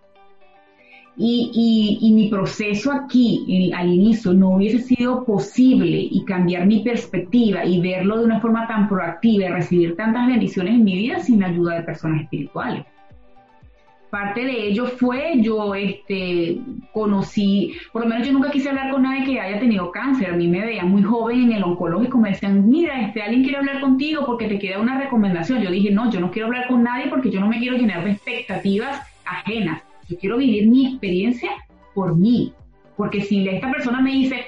Y, mi proceso aquí al inicio no hubiese sido posible y cambiar mi perspectiva y verlo de una forma tan proactiva y recibir tantas bendiciones en mi vida sin la ayuda de personas espirituales. Parte de ello fue yo este, conocí, por lo menos yo nunca quise hablar con nadie que haya tenido cáncer. A mí me veían muy joven en el oncológico, me decían, mira, este, alguien quiere hablar contigo porque te quiere una recomendación. Yo dije, no, yo no quiero hablar con nadie porque yo no me quiero llenar de expectativas ajenas yo quiero vivir mi experiencia por mí. Porque si esta persona me dice,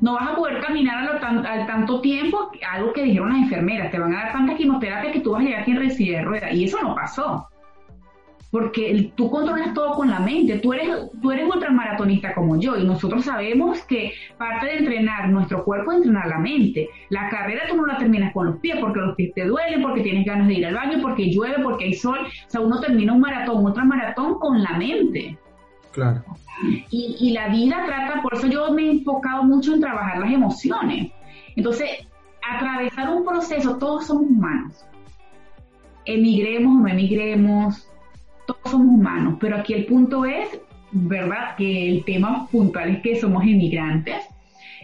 no vas a poder caminar al tanto tiempo, algo que dijeron las enfermeras, te van a dar tanta quimioterapia que tú vas a llegar aquí en de rueda. Y eso no pasó. Porque tú controlas todo con la mente. Tú eres, tú eres ultramaratonista como yo y nosotros sabemos que parte de entrenar nuestro cuerpo es entrenar la mente. La carrera tú no la terminas con los pies porque los pies te duelen, porque tienes ganas de ir al baño, porque llueve, porque hay sol. O sea, uno termina un maratón, un ultramaratón con la mente. Claro. Y, y la vida trata, por eso yo me he enfocado mucho en trabajar las emociones. Entonces, atravesar un proceso, todos somos humanos. Emigremos o no emigremos, todos somos humanos, pero aquí el punto es, ¿verdad? Que el tema puntual es que somos inmigrantes.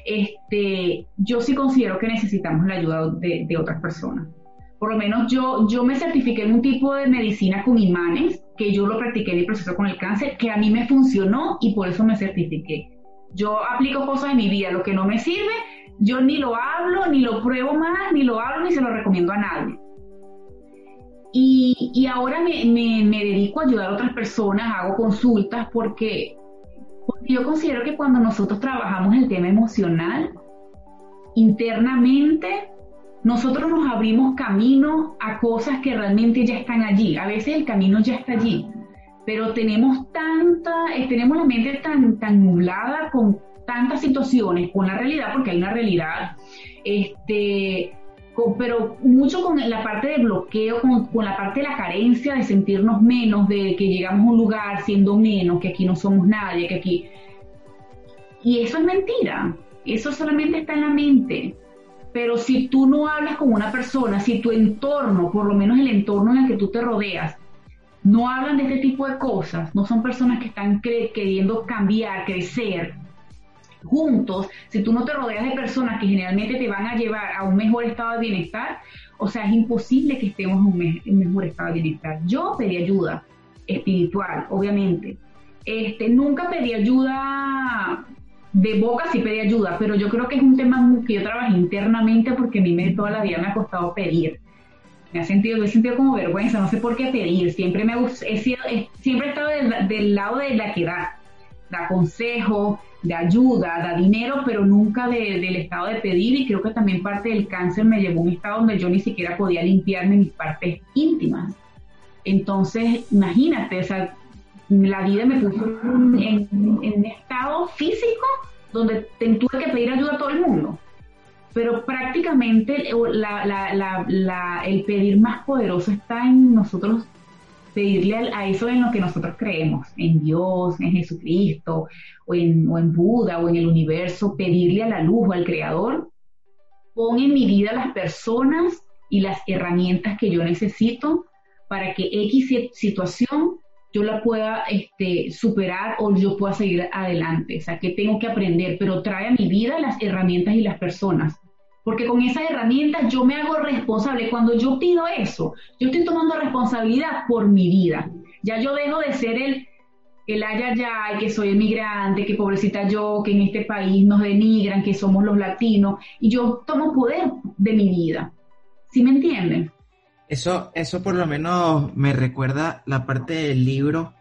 Este, yo sí considero que necesitamos la ayuda de, otras personas. Por lo menos yo, yo me certifiqué en un tipo de medicina con imanes, que yo lo practiqué en el proceso con el cáncer, que a mí me funcionó y por eso me certifiqué. Yo aplico cosas en mi vida, lo que no me sirve, yo ni lo hablo, ni lo pruebo más, ni lo hablo, ni se lo recomiendo a nadie. Y, ahora me, dedico a ayudar a otras personas, hago consultas porque, porque yo considero que cuando nosotros trabajamos el tema emocional, internamente nosotros nos abrimos camino a cosas que realmente ya están allí. A veces el camino ya está allí, pero tenemos tanta, eh, tenemos la mente tan, tan nublada con tantas situaciones, con la realidad, porque hay una realidad, este, pero mucho con la parte de bloqueo, con, la parte de la carencia, de sentirnos menos, de que llegamos a un lugar siendo menos, que aquí no somos nadie, que aquí... Y eso es mentira, eso solamente está en la mente. Pero si tú no hablas con una persona, si tu entorno, por lo menos el entorno en el que tú te rodeas, no hablan de este tipo de cosas, no son personas que están queriendo cambiar, crecer, juntos, si tú no te rodeas de personas que generalmente te van a llevar a un mejor estado de bienestar, o sea, es imposible que estemos en un, mejor estado de bienestar. Yo pedí ayuda espiritual, obviamente. Este, nunca pedí ayuda de boca, sí pedí ayuda, pero yo creo que es un tema que yo trabajé internamente porque a mí me, toda la vida me ha costado pedir. Me ha sentido, me he sentido como vergüenza, no sé por qué pedir. Siempre me he, sido, siempre estado del, del lado de la que da, da consejo, de ayuda, da dinero, pero nunca del estado de pedir y creo que también parte del cáncer me llevó a un estado donde yo ni siquiera podía limpiarme mis partes íntimas. Entonces, imagínate, o sea, la vida me puso en, un estado físico donde tuve que pedir ayuda a todo el mundo. Pero prácticamente el pedir más poderoso está en nosotros pedirle a eso en lo que nosotros creemos, en Dios, en Jesucristo, o en, o en Buda, o en el universo, pedirle a la luz o al Creador, pon en mi vida las personas y las herramientas que yo necesito para que X situación yo la pueda este, superar o yo pueda seguir adelante. O sea, que tengo que aprender, pero trae a mi vida las herramientas y las personas porque con esas herramientas yo me hago responsable. Cuando yo pido eso, yo estoy tomando responsabilidad por mi vida. Ya yo dejo de ser el, el ay, que soy emigrante, que pobrecita yo, que en este país nos denigran, que somos los latinos, y yo tomo poder de mi vida. ¿Sí me entienden? Eso, eso por lo menos me recuerda la parte del libro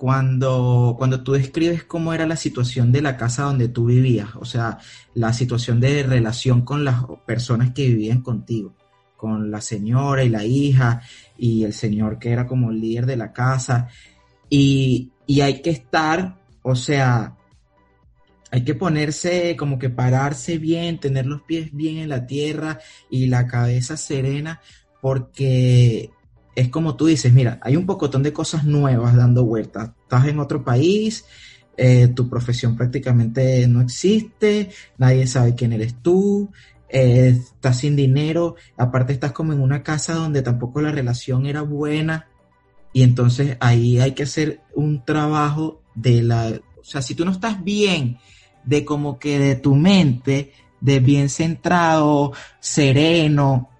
cuando, cuando tú describes cómo era la situación de la casa donde tú vivías, o sea, la situación de relación con las personas que vivían contigo, con la señora y la hija y el señor que era como el líder de la casa, y, y hay que estar, o sea, hay que ponerse como que pararse bien, tener los pies bien en la tierra y la cabeza serena, porque es como tú dices, mira, hay un pocotón de cosas nuevas dando vueltas. Estás en otro país, eh, tu profesión prácticamente no existe, nadie sabe quién eres tú, eh, estás sin dinero, aparte estás como en una casa donde tampoco la relación era buena y entonces ahí hay que hacer un trabajo de la, o sea, si tú no estás bien de como que de tu mente, de bien centrado, sereno,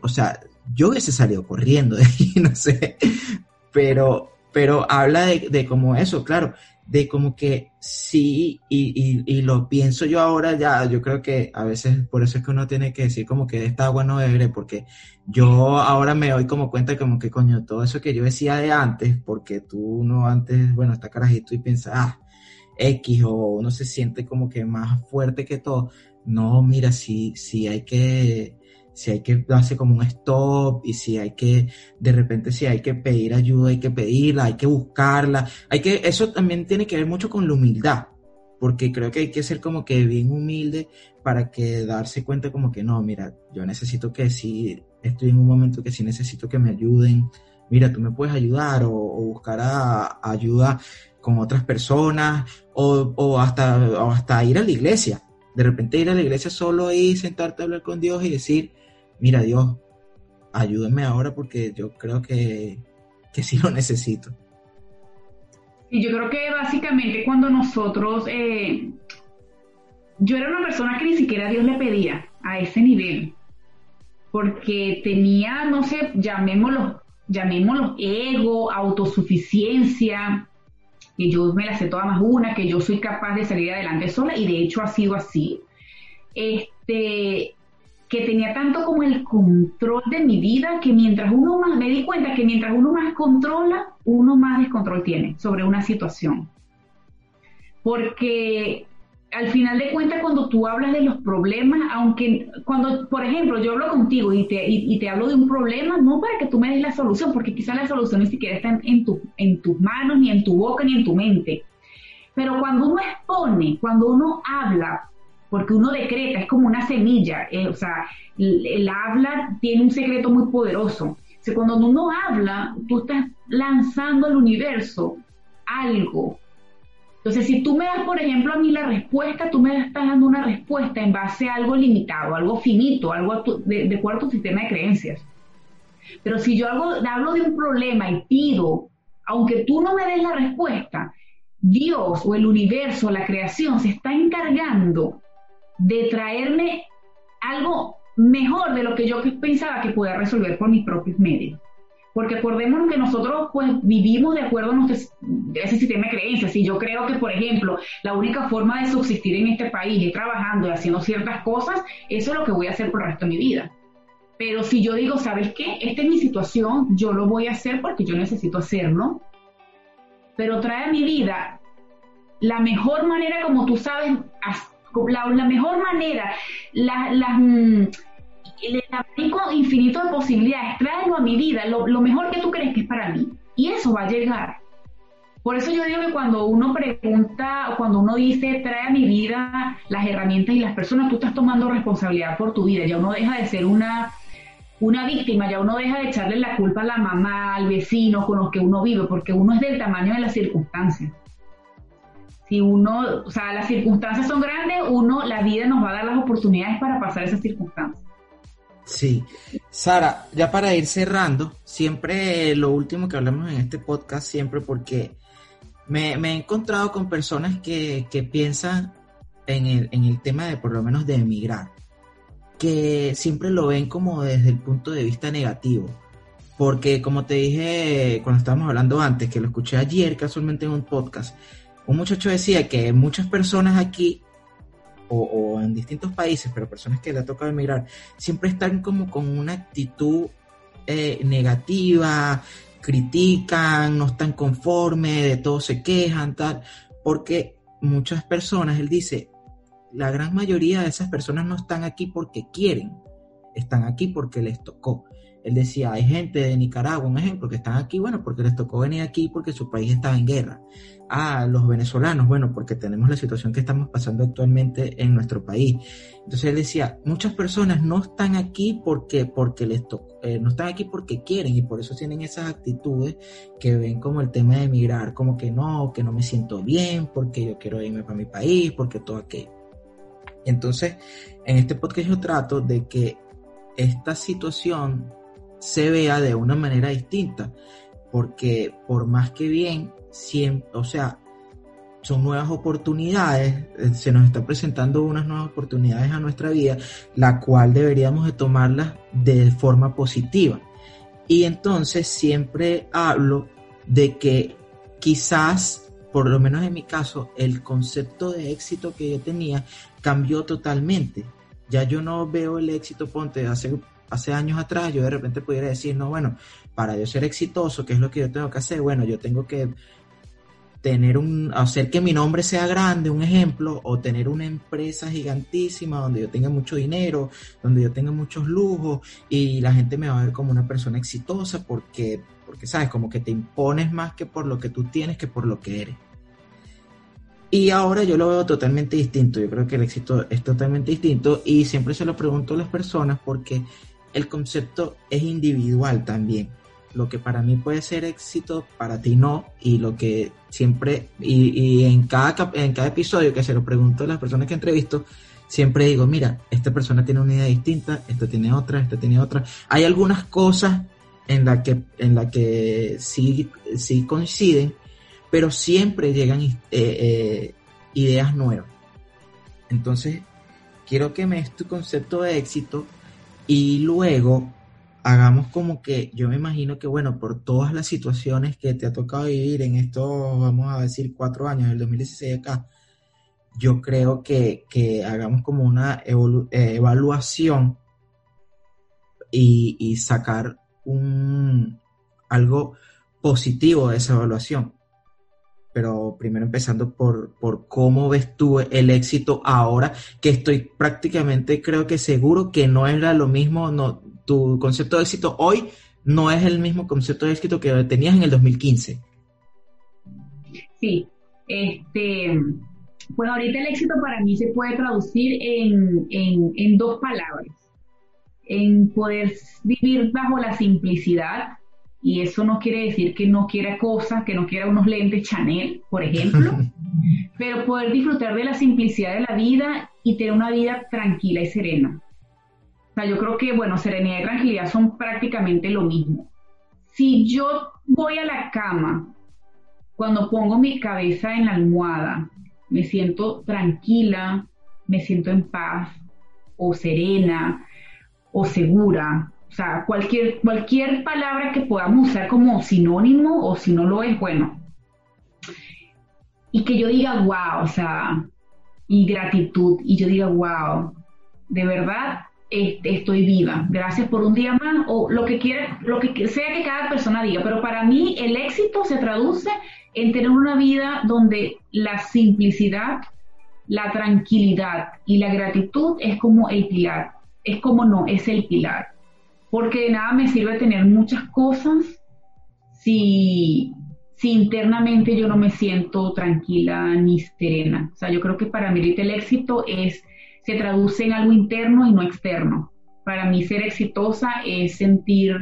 o sea, yo hubiese salido corriendo de ahí, no sé, pero, pero habla de, de como eso, claro, de como que sí, y, y, lo pienso yo ahora ya, yo creo que a veces por eso es que uno tiene que decir como que esta agua no beberé, porque yo ahora me doy como cuenta como que coño, todo eso que yo decía de antes, porque tú no antes, bueno, está carajito y piensas, ah, X o uno se siente como que más fuerte que todo. No, mira, sí, sí hay que, si hay que darse como un stop y si hay que, de repente si hay que pedir ayuda, hay que pedirla, hay que buscarla, hay que, eso también tiene que ver mucho con la humildad, porque creo que hay que ser como que bien humilde para que darse cuenta como que no, mira, yo necesito que si estoy en un momento que sí necesito que me ayuden, mira, tú me puedes ayudar o, buscar ayuda con otras personas o, o, hasta, o hasta ir a la iglesia. De repente ir a la iglesia solo y sentarte a hablar con Dios y decir, mira Dios, ayúdame ahora porque yo creo que, que sí lo necesito. Y yo creo que básicamente cuando nosotros, eh, yo era una persona que ni siquiera Dios le pedía a ese nivel, porque tenía, no sé, llamémoslo, llamémoslo ego, autosuficiencia, que yo me la sé toda más una, que yo soy capaz de salir adelante sola, y de hecho ha sido así. Este, que tenía tanto como el control de mi vida que mientras uno más, me di cuenta que mientras uno más controla, uno más descontrol tiene sobre una situación. Porque al final de cuentas, cuando tú hablas de los problemas, aunque cuando, por ejemplo, yo hablo contigo y te, y, te hablo de un problema, no para que tú me des la solución, porque quizás la solución ni siquiera está en, tu, en tus manos, ni en tu boca, ni en tu mente. Pero cuando uno expone, cuando uno habla porque uno decreta, es como una semilla, eh, o sea, el, habla tiene un secreto muy poderoso. Cuando uno habla, tú estás lanzando al universo algo. Entonces, si tú me das, por ejemplo, a mí la respuesta, tú me estás dando una respuesta en base a algo limitado, algo finito, algo de, de acuerdo a tu sistema de creencias. Pero si yo hablo de un problema y pido, aunque tú no me des la respuesta, Dios o el universo, la creación, se está encargando de traerme algo mejor de lo que yo pensaba que podía resolver por mis propios medios. Porque acordémonos que nosotros pues vivimos de acuerdo a ese sistema de creencias. Y yo creo que, por ejemplo, la única forma de subsistir en este país es trabajando y haciendo ciertas cosas, eso es lo que voy a hacer por el resto de mi vida. Pero si yo digo, ¿sabes qué? Esta es mi situación, yo lo voy a hacer porque yo necesito hacerlo. Pero trae a mi vida la mejor manera, como tú sabes, la, mejor manera, la, la, mm, el abanico infinito de posibilidades, tráelo a mi vida, lo, lo mejor que tú crees que es para mí. Y eso va a llegar. Por eso yo digo que cuando uno pregunta, o cuando uno dice, trae a mi vida las herramientas y las personas, tú estás tomando responsabilidad por tu vida. Ya uno deja de ser una, una víctima, ya uno deja de echarle la culpa a la mamá, al vecino con los que uno vive, porque uno es del tamaño de las circunstancias si uno, o sea, las circunstancias son grandes, uno, la vida nos va a dar las oportunidades para pasar esas circunstancias. Sí. Sara, ya para ir cerrando, siempre lo último que hablamos en este podcast, siempre porque me, he encontrado con personas que, piensan en el, en el tema de por lo menos de emigrar, que siempre lo ven como desde el punto de vista negativo. Porque como te dije cuando estábamos hablando antes, que lo escuché ayer casualmente en un podcast, un muchacho decía que muchas personas aquí o, en distintos países, pero personas que le ha tocado emigrar, siempre están como con una actitud eh, negativa, critican, no están conformes, de todo se quejan, tal, porque muchas personas, él dice, la gran mayoría de esas personas no están aquí porque quieren, están aquí porque les tocó. Él decía, hay gente de Nicaragua, un ejemplo, que están aquí, bueno, porque les tocó venir aquí porque su país estaba en guerra. Ah, los venezolanos, bueno, porque tenemos la situación que estamos pasando actualmente en nuestro país. Entonces él decía, muchas personas no están aquí porque, porque les tocó, eh, no están aquí porque quieren y por eso tienen esas actitudes que ven como el tema de emigrar, como que no, que no me siento bien, porque yo quiero irme para mi país, porque todo aquello. Entonces, en este podcast yo trato de que esta situación se vea de una manera distinta, porque por más que bien, o sea, son nuevas oportunidades, eh, se nos está presentando unas nuevas oportunidades a nuestra vida, la cual deberíamos de tomarlas de forma positiva. Y entonces siempre hablo de que quizás, por lo menos en mi caso, el concepto de éxito que yo tenía cambió totalmente. Ya yo no veo el éxito, ponte, hace, hace años atrás, yo de repente pudiera decir, no, bueno, para yo ser exitoso, ¿qué es lo que yo tengo que hacer? Bueno, yo tengo que tener un, hacer que mi nombre sea grande, un ejemplo, o tener una empresa gigantísima donde yo tenga mucho dinero, donde yo tenga muchos lujos y la gente me va a ver como una persona exitosa porque, porque sabes, como que te impones más que por lo que tú tienes que por lo que eres. Y ahora yo lo veo totalmente distinto, yo creo que el éxito es totalmente distinto y siempre se lo pregunto a las personas porque el concepto es individual también lo que para mí puede ser éxito, para ti no, y lo que siempre, y, en, cada, en cada episodio que se lo pregunto a las personas que entrevisto, siempre digo, mira, esta persona tiene una idea distinta, esta tiene otra, esta tiene otra. Hay algunas cosas en las que, en la que sí, sí coinciden, pero siempre llegan eh, eh, ideas nuevas. Entonces, quiero que me des tu concepto de éxito y luego hagamos como que yo me imagino que, bueno, por todas las situaciones que te ha tocado vivir en estos, vamos a decir, cuatro años, del 2016 acá, yo creo que, hagamos como una eh, evaluación y, sacar un, algo positivo de esa evaluación. Pero primero empezando por, por cómo ves tú el éxito ahora, que estoy prácticamente, creo que seguro que no era lo mismo, no, tu concepto de éxito hoy no es el mismo concepto de éxito que tenías en el 2015. Sí, este, pues ahorita el éxito para mí se puede traducir en, en dos palabras, en poder vivir bajo la simplicidad, y eso no quiere decir que no quiera cosas, que no quiera unos lentes Chanel, por ejemplo, pero poder disfrutar de la simplicidad de la vida y tener una vida tranquila y serena. O sea, yo creo que, bueno, serenidad y tranquilidad son prácticamente lo mismo. Si yo voy a la cama, cuando pongo mi cabeza en la almohada, me siento tranquila, me siento en paz, o serena, o segura. O sea, cualquier, cualquier palabra que podamos usar como sinónimo, o si no lo es, bueno. Y que yo diga, wow, o sea, y gratitud, y yo diga, wow, de verdad estoy viva, gracias por un día más, o lo que quiera, lo que sea que cada persona diga, pero para mí el éxito se traduce en tener una vida donde la simplicidad, la tranquilidad y la gratitud es como el pilar, es como no, es el pilar, porque de nada me sirve tener muchas cosas si, si internamente yo no me siento tranquila ni serena. O sea, yo creo que para mí el éxito es se traduce en algo interno y no externo. Para mí ser exitosa es sentir,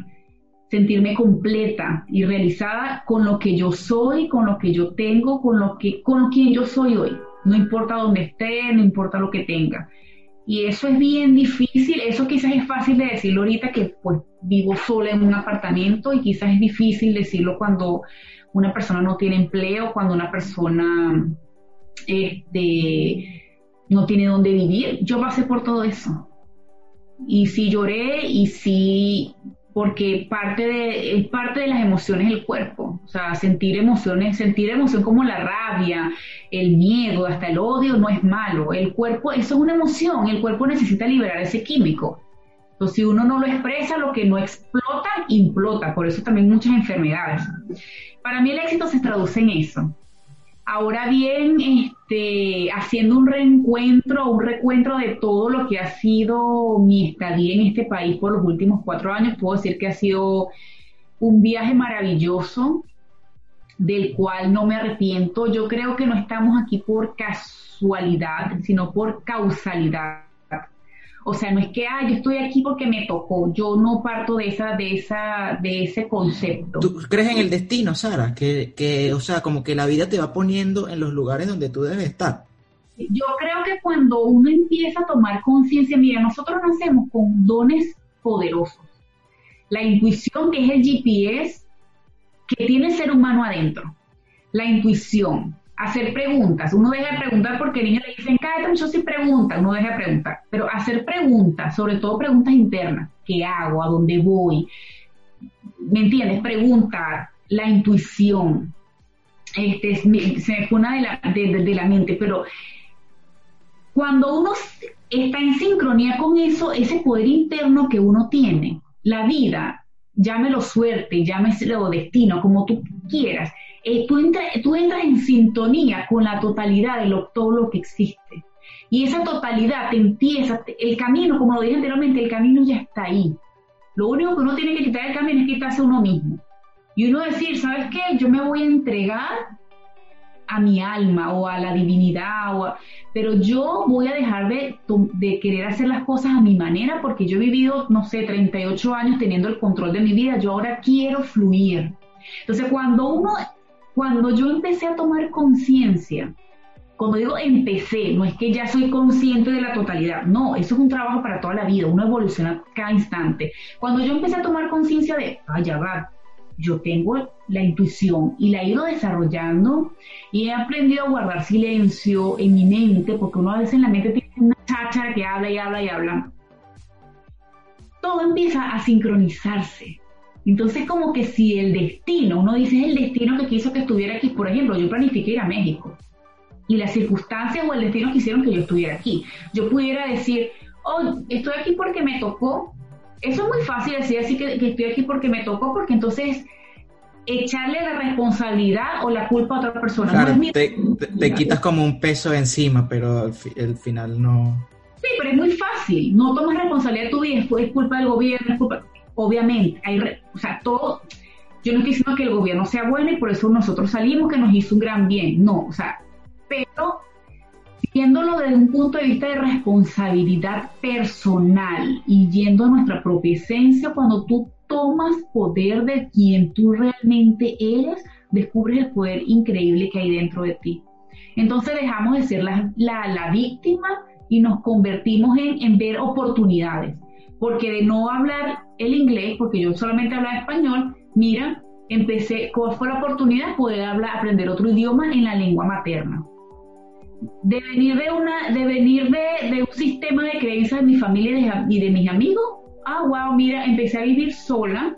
sentirme completa y realizada con lo que yo soy, con lo que yo tengo, con lo que, con quien yo soy hoy. No importa dónde esté, no importa lo que tenga. Y eso es bien difícil, eso quizás es fácil de decirlo ahorita que pues vivo sola en un apartamento y quizás es difícil decirlo cuando una persona no tiene empleo, cuando una persona este, no tiene dónde vivir. Yo pasé por todo eso. Y sí lloré y sí, porque parte de, es parte de las emociones del cuerpo. O sea, sentir emociones, sentir emoción como la rabia, el miedo, hasta el odio no es malo. El cuerpo, eso es una emoción, el cuerpo necesita liberar ese químico. Entonces, si uno no lo expresa, lo que no explota, implota. Por eso también muchas enfermedades. Para mí el éxito se traduce en eso. Ahora bien, este, haciendo un reencuentro, un recuentro de todo lo que ha sido mi estadía en este país por los últimos cuatro años, puedo decir que ha sido un viaje maravilloso, del cual no me arrepiento. Yo creo que no estamos aquí por casualidad, sino por causalidad. O sea, no es que, ah, yo estoy aquí porque me tocó. Yo no parto de esa, de esa, de ese concepto. ¿Tú crees en el destino, Sara? Que, que, o sea, como que la vida te va poniendo en los lugares donde tú debes estar. Yo creo que cuando uno empieza a tomar conciencia, mira, nosotros nacemos con dones poderosos. La intuición, que es el GPS que tiene el ser humano adentro. La intuición, hacer preguntas. Uno deja de preguntar porque el niño le dicen, cállate, yo sí pregunta, uno deja de preguntar. Pero hacer preguntas, sobre todo preguntas internas. ¿Qué hago? ¿A dónde voy? ¿Me entiendes? Preguntar, la intuición. Este, se me una de la, de la mente, pero cuando uno está en sincronía con eso, ese poder interno que uno tiene, la vida, llámelo suerte, llámelo destino, como tú quieras, eh, tú, tú entras en sintonía con la totalidad de lo, todo lo que existe. Y esa totalidad te empieza, el camino, como lo dije anteriormente, el camino ya está ahí. Lo único que uno tiene que quitar el camino es quitarse uno mismo. Y uno decir, ¿sabes qué? Yo me voy a entregar a mi alma o a la divinidad, o pero yo voy a dejar de, de, querer hacer las cosas a mi manera porque yo he vivido, no sé, 38 años teniendo el control de mi vida, yo ahora quiero fluir. Entonces, cuando uno, cuando yo empecé a tomar conciencia, cuando digo empecé, no es que ya soy consciente de la totalidad, no, eso es un trabajo para toda la vida, uno evoluciona cada instante. Cuando yo empecé a tomar conciencia de, vaya, va, yo tengo la intuición y la he ido desarrollando y he aprendido a guardar silencio en mi mente, porque uno a veces en la mente tiene una chacha que habla y habla y habla. Todo empieza a sincronizarse. Entonces, como que si el destino, uno dice es el destino que quiso que estuviera aquí, por ejemplo, yo planifiqué ir a México y las circunstancias o el destino quisieron que yo estuviera aquí. Yo pudiera decir, oh, estoy aquí porque me tocó, eso es muy fácil decir así que, estoy aquí porque me tocó, porque entonces echarle la responsabilidad o la culpa a otra persona. Claro, te, quitas como un peso encima, pero al, final no. Sí, pero es muy fácil. No tomas responsabilidad de tu vida, es culpa del gobierno, es culpa. Obviamente, hay, o sea, todo. Yo no estoy diciendo que el gobierno sea bueno y por eso nosotros salimos que nos hizo un gran bien. No, o sea, pero viéndolo desde un punto de vista de responsabilidad personal y yendo a nuestra propia esencia, cuando tú tomas poder de quien tú realmente eres, descubres el poder increíble que hay dentro de ti. Entonces dejamos de ser la, la, víctima y nos convertimos en, en, ver oportunidades. Porque de no hablar el inglés, porque yo solamente hablaba español, mira, empecé, ¿cuál fue la oportunidad? de Poder hablar, aprender otro idioma en la lengua materna de venir de una, de venir de, un sistema de creencias de mi familia y de, mis amigos, ah, wow, mira, empecé a vivir sola,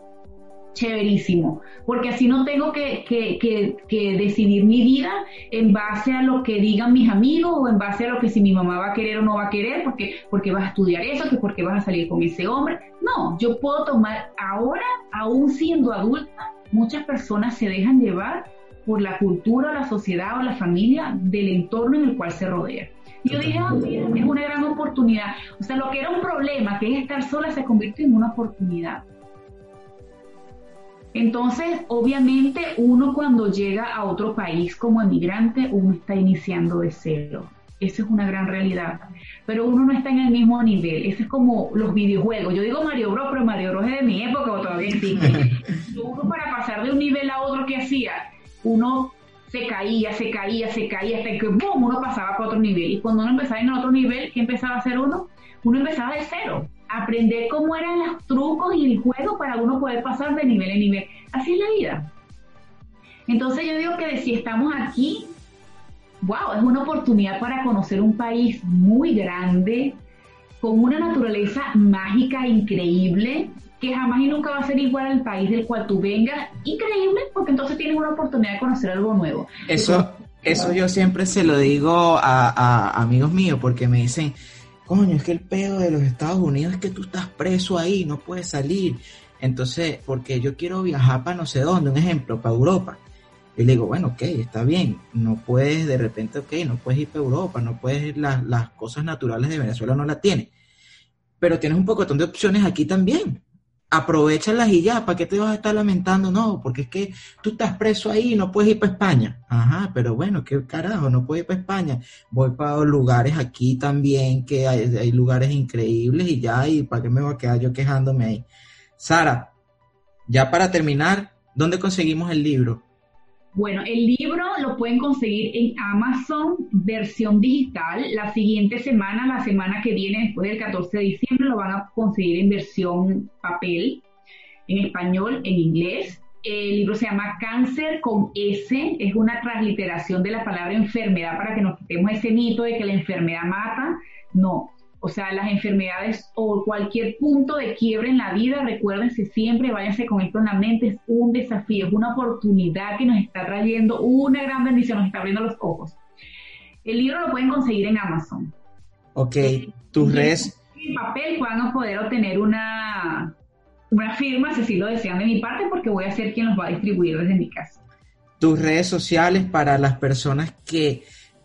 chéverísimo, porque así no tengo que, que, decidir mi vida en base a lo que digan mis amigos o en base a lo que si mi mamá va a querer o no va a querer, porque, porque vas a estudiar eso, que porque vas a salir con ese hombre. No, yo puedo tomar ahora, aún siendo adulta, muchas personas se dejan llevar por la cultura, la sociedad o la familia del entorno en el cual se rodea. Yo dije, ah, es una gran oportunidad. O sea, lo que era un problema, que es estar sola, se convirtió en una oportunidad. Entonces, obviamente, uno cuando llega a otro país como emigrante, uno está iniciando de cero. Esa es una gran realidad. Pero uno no está en el mismo nivel. Eso es como los videojuegos. Yo digo Mario Bros, pero Mario Bros es de mi época o todavía existe. uno para pasar de un nivel a otro que hacía, uno se caía, se caía, se caía, hasta que ¡boom! uno pasaba para otro nivel. Y cuando uno empezaba en otro nivel, ¿qué empezaba a hacer uno? Uno empezaba de cero. Aprender cómo eran los trucos y el juego para uno poder pasar de nivel en nivel. Así es la vida. Entonces yo digo que si estamos aquí, wow, es una oportunidad para conocer un país muy grande, con una naturaleza mágica increíble, que jamás y nunca va a ser igual al país del cual tú vengas. Increíble, porque entonces tienes una oportunidad de conocer algo nuevo. Eso, eso yo siempre se lo digo a, amigos míos, porque me dicen, coño, es que el pedo de los Estados Unidos es que tú estás preso ahí, no puedes salir. Entonces, porque yo quiero viajar para no sé dónde, un ejemplo, para Europa. Y le digo, bueno, ok, está bien, no puedes de repente, ok, no puedes ir para Europa, no puedes ir, las, las cosas naturales de Venezuela no las tienes. Pero tienes un poco de opciones aquí también aprovechalas y ya, ¿para qué te vas a estar lamentando? No, porque es que tú estás preso ahí y no puedes ir para España. Ajá, pero bueno, qué carajo, no puedo ir para España. Voy para lugares aquí también, que hay, lugares increíbles y ya, y ¿para qué me voy a quedar yo quejándome ahí? Sara, ya para terminar, ¿dónde conseguimos el libro? Bueno, el libro lo pueden conseguir en Amazon versión digital. La siguiente semana, la semana que viene, después del 14 de diciembre, lo van a conseguir en versión papel, en español, en inglés. El libro se llama Cáncer con S, es una transliteración de la palabra enfermedad para que nos quitemos ese mito de que la enfermedad mata. No, o sea, las enfermedades o cualquier punto de quiebre en la vida, recuérdense siempre, váyanse con esto en la mente, es un desafío, es una oportunidad que nos está trayendo una gran bendición, nos está abriendo los ojos. El libro lo pueden conseguir en Amazon. Ok, tus redes... En papel puedan poder obtener una, una firma, si así lo desean de mi parte, porque voy a ser quien los va a distribuir desde mi casa. Tus redes sociales para las personas que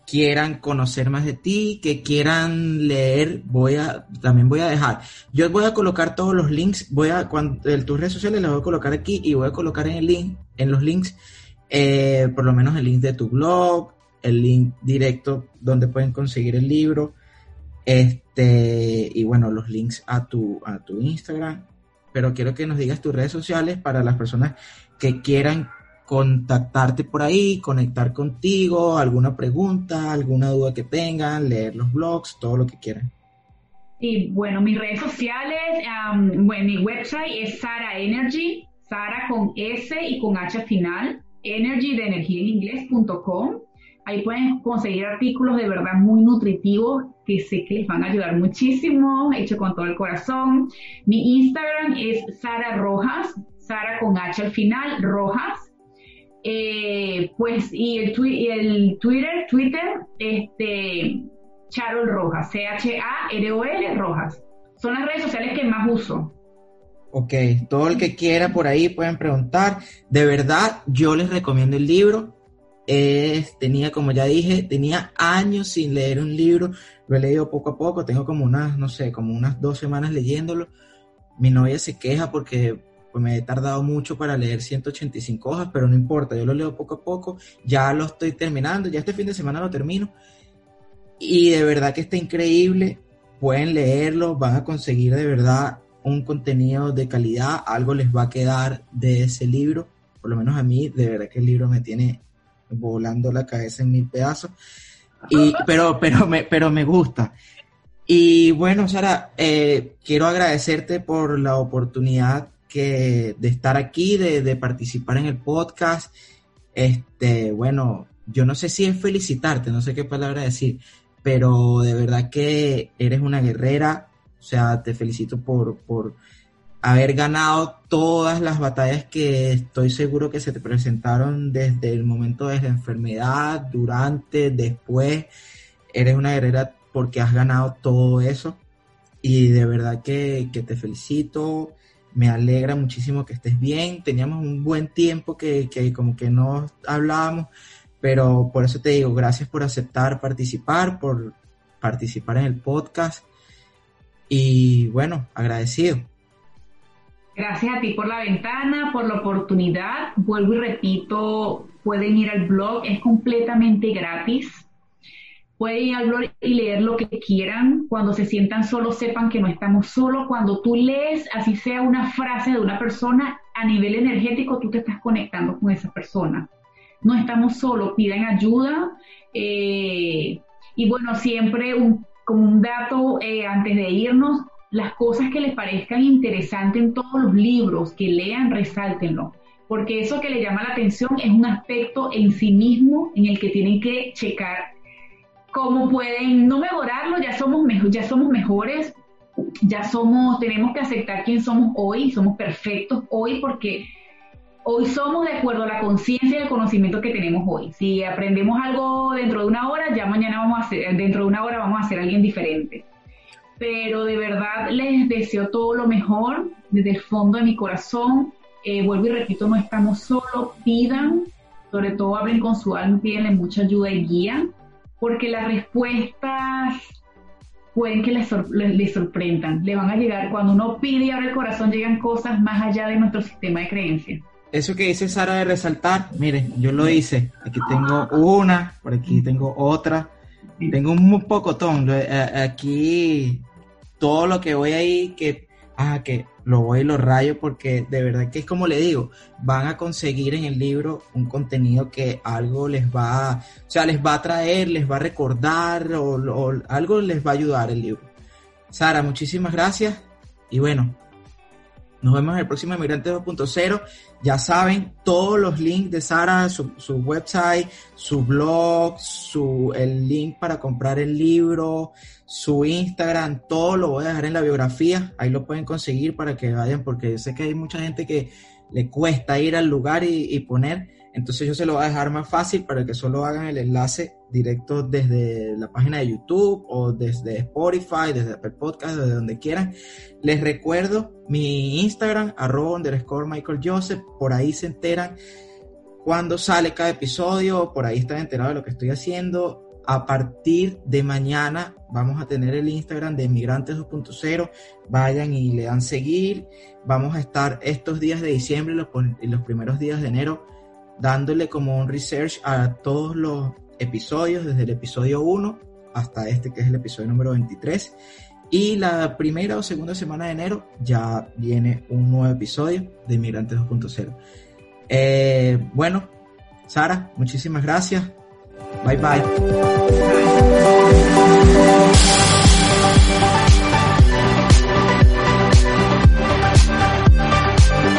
quieran conocer más de ti, que quieran leer, voy a, también voy a dejar. Yo voy a colocar todos los links, voy a, cuando, tus redes sociales las voy a colocar aquí y voy a colocar en el link, en los links, eh, por lo menos el link de tu blog, el link directo donde pueden conseguir el libro, este, y bueno, los links a tu, a tu Instagram. Pero quiero que nos digas tus redes sociales para las personas que quieran contactarte por ahí, conectar contigo, alguna pregunta, alguna duda que tengan, leer los blogs, todo lo que quieran. Y bueno, mis redes sociales, bueno, mi website es Sara Energy, Sara con S y con H final, energy de energía en inglés.com. Ahí pueden conseguir artículos de verdad muy nutritivos que sé que les van a ayudar muchísimo, hecho con todo el corazón. Mi Instagram es Sara Rojas, Sara con H al final, Rojas. Eh, pues, y el, Twitter, Twitter, este, Charol Rojas, C-H-A-R-O-L Rojas. Son las redes sociales que más uso. Ok, todo el que quiera por ahí pueden preguntar. De verdad, yo les recomiendo el libro. tenía, como ya dije, tenía años sin leer un libro. Lo he leído poco a poco. Tengo como unas, no sé, como unas dos semanas leyéndolo. Mi novia se queja porque pues me he tardado mucho para leer 185 hojas, pero no importa, yo lo leo poco a poco, ya lo estoy terminando, ya este fin de semana lo termino. Y de verdad que está increíble, pueden leerlo, van a conseguir de verdad un contenido de calidad, algo les va a quedar de ese libro, por lo menos a mí, de verdad que el libro me tiene volando la cabeza en mil pedazos. Y, pero, pero, me, pero me gusta. Y bueno, Sara, eh, quiero agradecerte por la oportunidad que de estar aquí, de, participar en el podcast. Este, bueno, yo no sé si es felicitarte, no sé qué palabra decir, pero de verdad que eres una guerrera. O sea, te felicito por, por haber ganado todas las batallas que estoy seguro que se te presentaron desde el momento de la enfermedad, durante, después. Eres una guerrera porque has ganado todo eso. Y de verdad que, que te felicito me alegra muchísimo que estés bien. Teníamos un buen tiempo que, como que no hablábamos, pero por eso te digo, gracias por aceptar participar, por participar en el podcast y bueno, agradecido. Gracias a ti por la ventana, por la oportunidad. Vuelvo y repito, pueden ir al blog, es completamente gratis Pueden ir al blog y leer lo que quieran. Cuando se sientan solos, sepan que no estamos solos. Cuando tú lees, así sea una frase de una persona, a nivel energético, tú te estás conectando con esa persona. No estamos solos, piden ayuda. Eh, y bueno, siempre un, como un dato eh, antes de irnos, las cosas que les parezcan interesantes en todos los libros que lean, resáltenlo. Porque eso que le llama la atención es un aspecto en sí mismo en el que tienen que checar cómo pueden no mejorarlo, ya somos, ya somos mejores, ya somos, tenemos que aceptar quién somos hoy, somos perfectos hoy porque hoy somos de acuerdo a la conciencia y el conocimiento que tenemos hoy. Si aprendemos algo dentro de una hora, ya mañana vamos a ser, dentro de una hora vamos a ser alguien diferente. Pero de verdad les deseo todo lo mejor desde el fondo de mi corazón. Eh, vuelvo y repito, no estamos solos, pidan, sobre todo hablen con su alma, pídenle mucha ayuda y guía porque las respuestas pueden que les, sorprendan, le van a llegar, cuando uno pide y abre el corazón, llegan cosas más allá de nuestro sistema de creencias. Eso que dice Sara de resaltar, miren, yo lo hice, aquí tengo una, por aquí tengo otra, tengo un pocotón, eh, aquí todo lo que voy ahí, que, ah, que lo voy y lo rayo porque de verdad que es como le digo, van a conseguir en el libro un contenido que algo les va, o sea, les va a traer, les va a recordar o, algo les va a ayudar el libro. Sara, muchísimas gracias y bueno, Nos vemos en el próximo Emigrante 2.0. Ya saben, todos los links de Sara, su, website, su blog, su, el link para comprar el libro, su Instagram, todo lo voy a dejar en la biografía. Ahí lo pueden conseguir para que vayan, porque sé que hay mucha gente que le cuesta ir al lugar y poner. Entonces yo se lo voy a dejar más fácil para que solo hagan el enlace directo desde la página de YouTube o desde Spotify, desde Apple Podcast, desde donde quieran. Les recuerdo mi Instagram, arroba underscore Michael Joseph, por ahí se enteran cuando sale cada episodio, por ahí están enterados de lo que estoy haciendo. A partir de mañana vamos a tener el Instagram de Inmigrantes 2.0. Vayan y le dan seguir. Vamos a estar estos días de diciembre y los primeros días de enero dándole como un research a todos los episodios, desde el episodio 1 hasta este que es el episodio número 23. Y la primera o segunda semana de enero ya viene un nuevo episodio de Inmigrantes 2.0. Eh, bueno, Sara, muchísimas gracias. Bye bye.